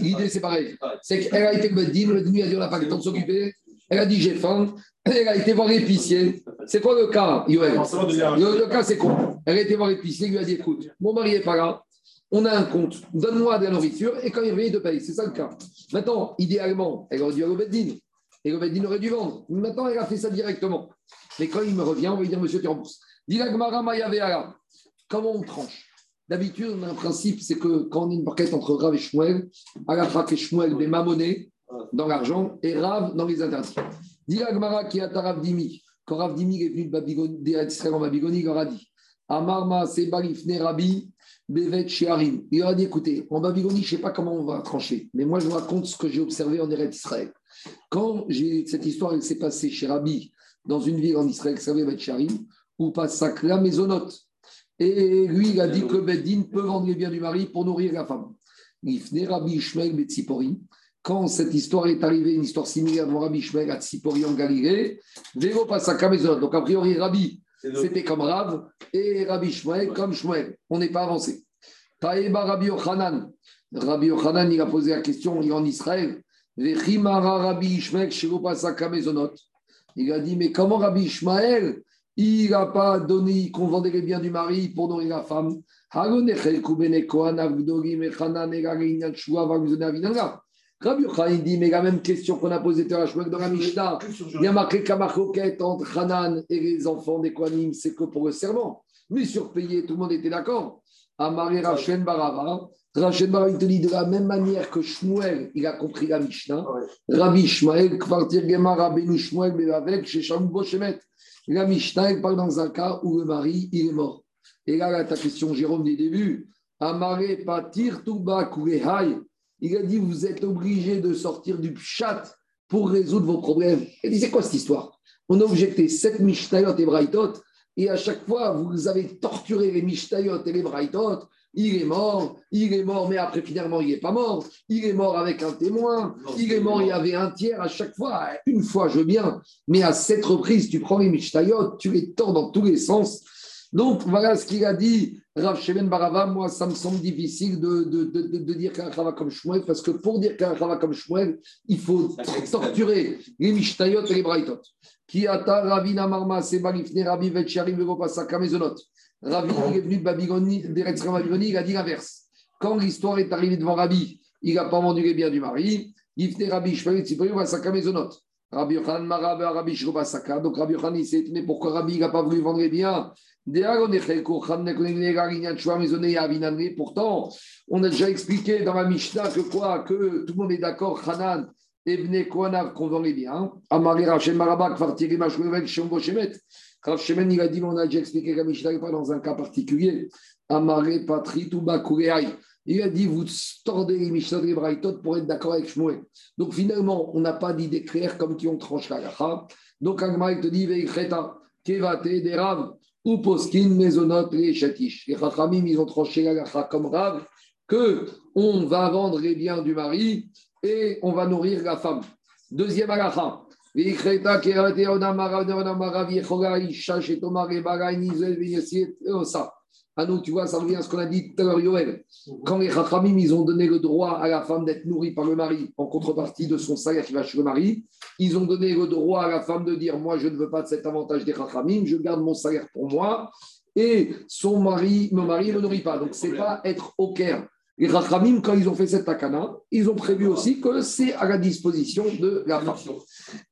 L'idée, c'est pareil. C'est qu'elle a été le Bedin, le Bedin a dit on n'a pas le temps de s'occuper. Elle a dit j'ai faim. Elle a été voir l'épicier. C'est quoi le cas, Yoel le, le, cas, c'est quoi Elle a été voir l'épicier, il lui a dit écoute, mon mari n'est pas là, on a un compte, donne-moi de la nourriture et quand il revient, il te paye. C'est ça le cas. Maintenant, idéalement, elle aurait dû aller au Bedin. Et le Bedin aurait dû vendre. Maintenant, elle a fait ça directement. Mais quand il me revient, on va lui dire Monsieur, tu rembourses. Comment on tranche D'habitude, on a un principe c'est que quand on a une barquette entre Rav et Shmuel, Alafak et Shmuel, des monnaie dans l'argent et Rav dans les interdits. Dilagmara qui a Rav Dimi. Quand Rav Dimi est venu d'Israël en Babylonie, il leur a dit Amarma Sebalifne Rabbi Bevet Shiarim. Il leur a dit écoutez, en Babylonie, je ne sais pas comment on va trancher, mais moi je vous raconte ce que j'ai observé en Eretz Israël. Quand cette histoire s'est passée chez Rabbi, dans une ville en Israël qui s'appelait Charim, où passe maisonnote. Et lui, il a dit que Beddin peut vendre les biens du mari pour nourrir la femme. Rabbi Ishmael Betzipori. Quand cette histoire est arrivée, une histoire similaire devant Rabbi Shmuel à Tsipori en Galilée, Vélo passe Donc, a priori, Rabbi, c'était comme Rav, et Rabbi Shmuel comme Shmuel. On n'est pas avancé. Taïba Rabbi Yochanan. Rabbi Yochanan, il a posé la question, il est en Israël. Rabbi Il a dit, mais comment Rabbi Ishmael, il n'a pas donné qu'on vendait les biens du mari pour nourrir la femme? Rabbi Yochanan dit, mais la même question qu'on a posée dans la Mishnah, il y a marqué Kamachoket entre Hanan et les enfants des Kohanim, c'est que pour le serment. Mais surpayé, tout le monde était d'accord. Amari Rachen Barava, Rachel il te dit de la même manière que Shmuel, il a compris la Mishnah. Rabbi Shmuel, Kvartir Gema, Rabbeinu Shmuel, mais avec chez Boshemet. La Mishnah, elle parle dans un cas où le mari, il est mort. Et là, ta question, Jérôme, du début. Amare Patir Touba Kurehai. Il a dit Vous êtes obligé de sortir du chat pour résoudre vos problèmes. Il dit C'est quoi cette histoire? On a objecté sept Mishnayot et Braithot, et à chaque fois, vous avez torturé les Mishnayot et les Braithot il est mort, il est mort, mais après finalement il n'est pas mort, il est mort avec un témoin, il est mort, il y avait un tiers à chaque fois, une fois je veux bien, mais à cette reprise, tu prends les Mishtayot, tu les tords dans tous les sens. Donc voilà ce qu'il a dit, Rav Shemen Barava, moi ça me semble difficile de, de, de, de dire qu'un Chava comme Shmuel, parce que pour dire qu'un Chava comme Shmuel, il faut torturer les Mishtayot et les Braithot. Qui ata Ravina Marma, Sebalifne, Rabi Vetchari, Vegopasaka, Mezonot. Rabbi est venu de Babylonie, Babylonie, il a dit l'inverse. Quand l'histoire est arrivée devant Rabbi, il n'a pas vendu les biens du mari. Fait Rabbi Shmuel Tzipori Basaka Maisonot. Rabbi Yochanan Maraba, Rabbi Shirobasaka. Donc Rabbi Yochanan, il s'est étonné pourquoi Rabbi n'a pas voulu vendre les biens. Pourtant, on a déjà expliqué dans la Mishnah que quoi Que tout le monde est d'accord, Hanan, Ebne Koanav, qu'on vend les biens. Amari Rachem Maraba, Kvartiri Mashmevel, Shembo Shemet. Rav Shemen, il a dit, on a déjà expliqué que Mishnah pas dans un cas particulier. Amare Patri Il a dit, vous tordez les Mishnah et Braithot pour être d'accord avec Shmuel. Donc finalement, on n'a pas d'idée claire comme qui ont tranché la gacha. Donc Agma, te dit, Veikreta, Kevate, des Rav, ou Poskin, Mezonot, les Chatish. Les Chachamim, ils ont tranché la comme Rav, que on va vendre les biens du mari et on va nourrir la femme. Deuxième agacha. Ah nous, tu vois, ça revient à ce qu'on a dit tout à l'heure, Yoel. Quand les Chachamim, ils ont donné le droit à la femme d'être nourrie par le mari en contrepartie de son salaire qui va chez le mari, ils ont donné le droit à la femme de dire Moi, je ne veux pas de cet avantage des Chachamim, je garde mon salaire pour moi, et son mari, mon mari ne me nourrit pas. Donc, ce n'est pas être au Caire. Les Rachamim, quand ils ont fait cette takana, ils ont prévu aussi que c'est à la disposition de la femme.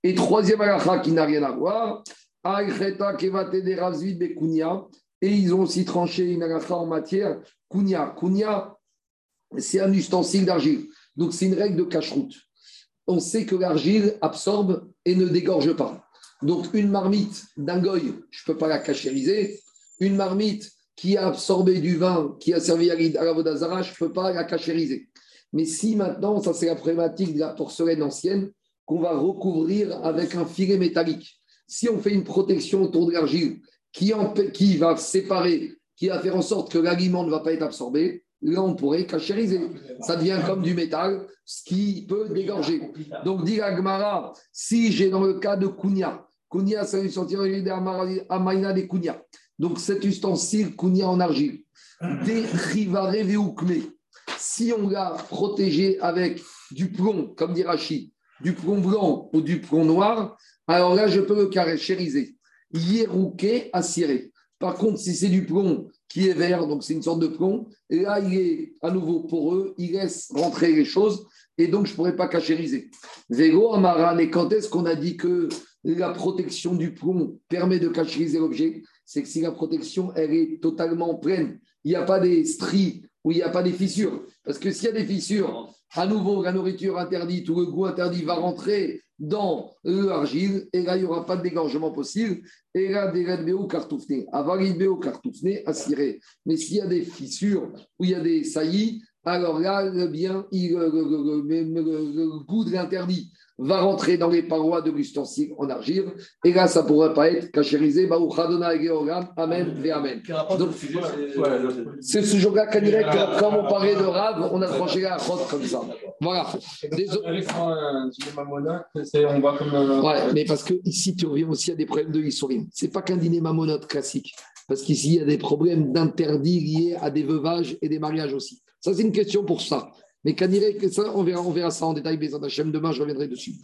Et troisième halakha qui n'a rien à voir, et ils ont aussi tranché une halakha en matière kunya. Kunya, c'est un ustensile d'argile. Donc c'est une règle de cache-route. On sait que l'argile absorbe et ne dégorge pas. Donc une marmite d'un je ne peux pas la cachériser. Une marmite qui a absorbé du vin, qui a servi à la Vodazara, je ne peux pas la cachériser. Mais si maintenant, ça c'est la problématique de la porcelaine ancienne, qu'on va recouvrir avec un filet métallique. Si on fait une protection autour de l'argile qui, qui va séparer, qui va faire en sorte que l'aliment ne va pas être absorbé, là on pourrait cachériser. Ça devient comme du métal, ce qui peut dégorger. Donc, dit Agmara, si j'ai dans le cas de Kounia, Kounia, ça veut sortir Amaina des Kounia. Donc cet ustensile Kounia en argile, si on l'a protégé avec du plomb, comme dit Rachid, du plomb blanc ou du plomb noir, alors là, je peux le caractériser. Yerouké assiré. Par contre, si c'est du plomb qui est vert, donc c'est une sorte de plomb, là, il est à nouveau poreux, il laisse rentrer les choses, et donc je ne pourrais pas cachériser. Vélo, Amaran, et quand est-ce qu'on a dit que la protection du plomb permet de cachériser l'objet? C'est que si la protection, elle est totalement pleine, il n'y a pas des stries ou il n'y a pas des fissures. Parce que s'il y a des fissures, à nouveau, la nourriture interdite ou le goût interdit va rentrer dans l'argile et là, il n'y aura pas de dégorgement possible. Et là, des béo cartoufné, béo cartoufné, assiré. Mais s'il y a des fissures ou des saillies, alors là, le bien, il, le, goût de l'interdit va rentrer dans les parois de l'ustensile en argile. Et là, ça ne pourrait pas être cachérisé. Amen, ve Amen. C'est ce jour-là, comme on parlait de Rav, on a tranché la route comme ça. Voilà. Désolé. On va comme. Ouais, mais parce que ici, tu reviens aussi à des problèmes de l'historien. Ce n'est pas qu'un dîner mamonote classique. Parce qu'ici, il y a des problèmes d'interdit liés à des veuvages et des mariages aussi. Ça, c'est une question pour ça. Mais que ça, on verra, on verra ça en détail. Mais Demain, je reviendrai dessus.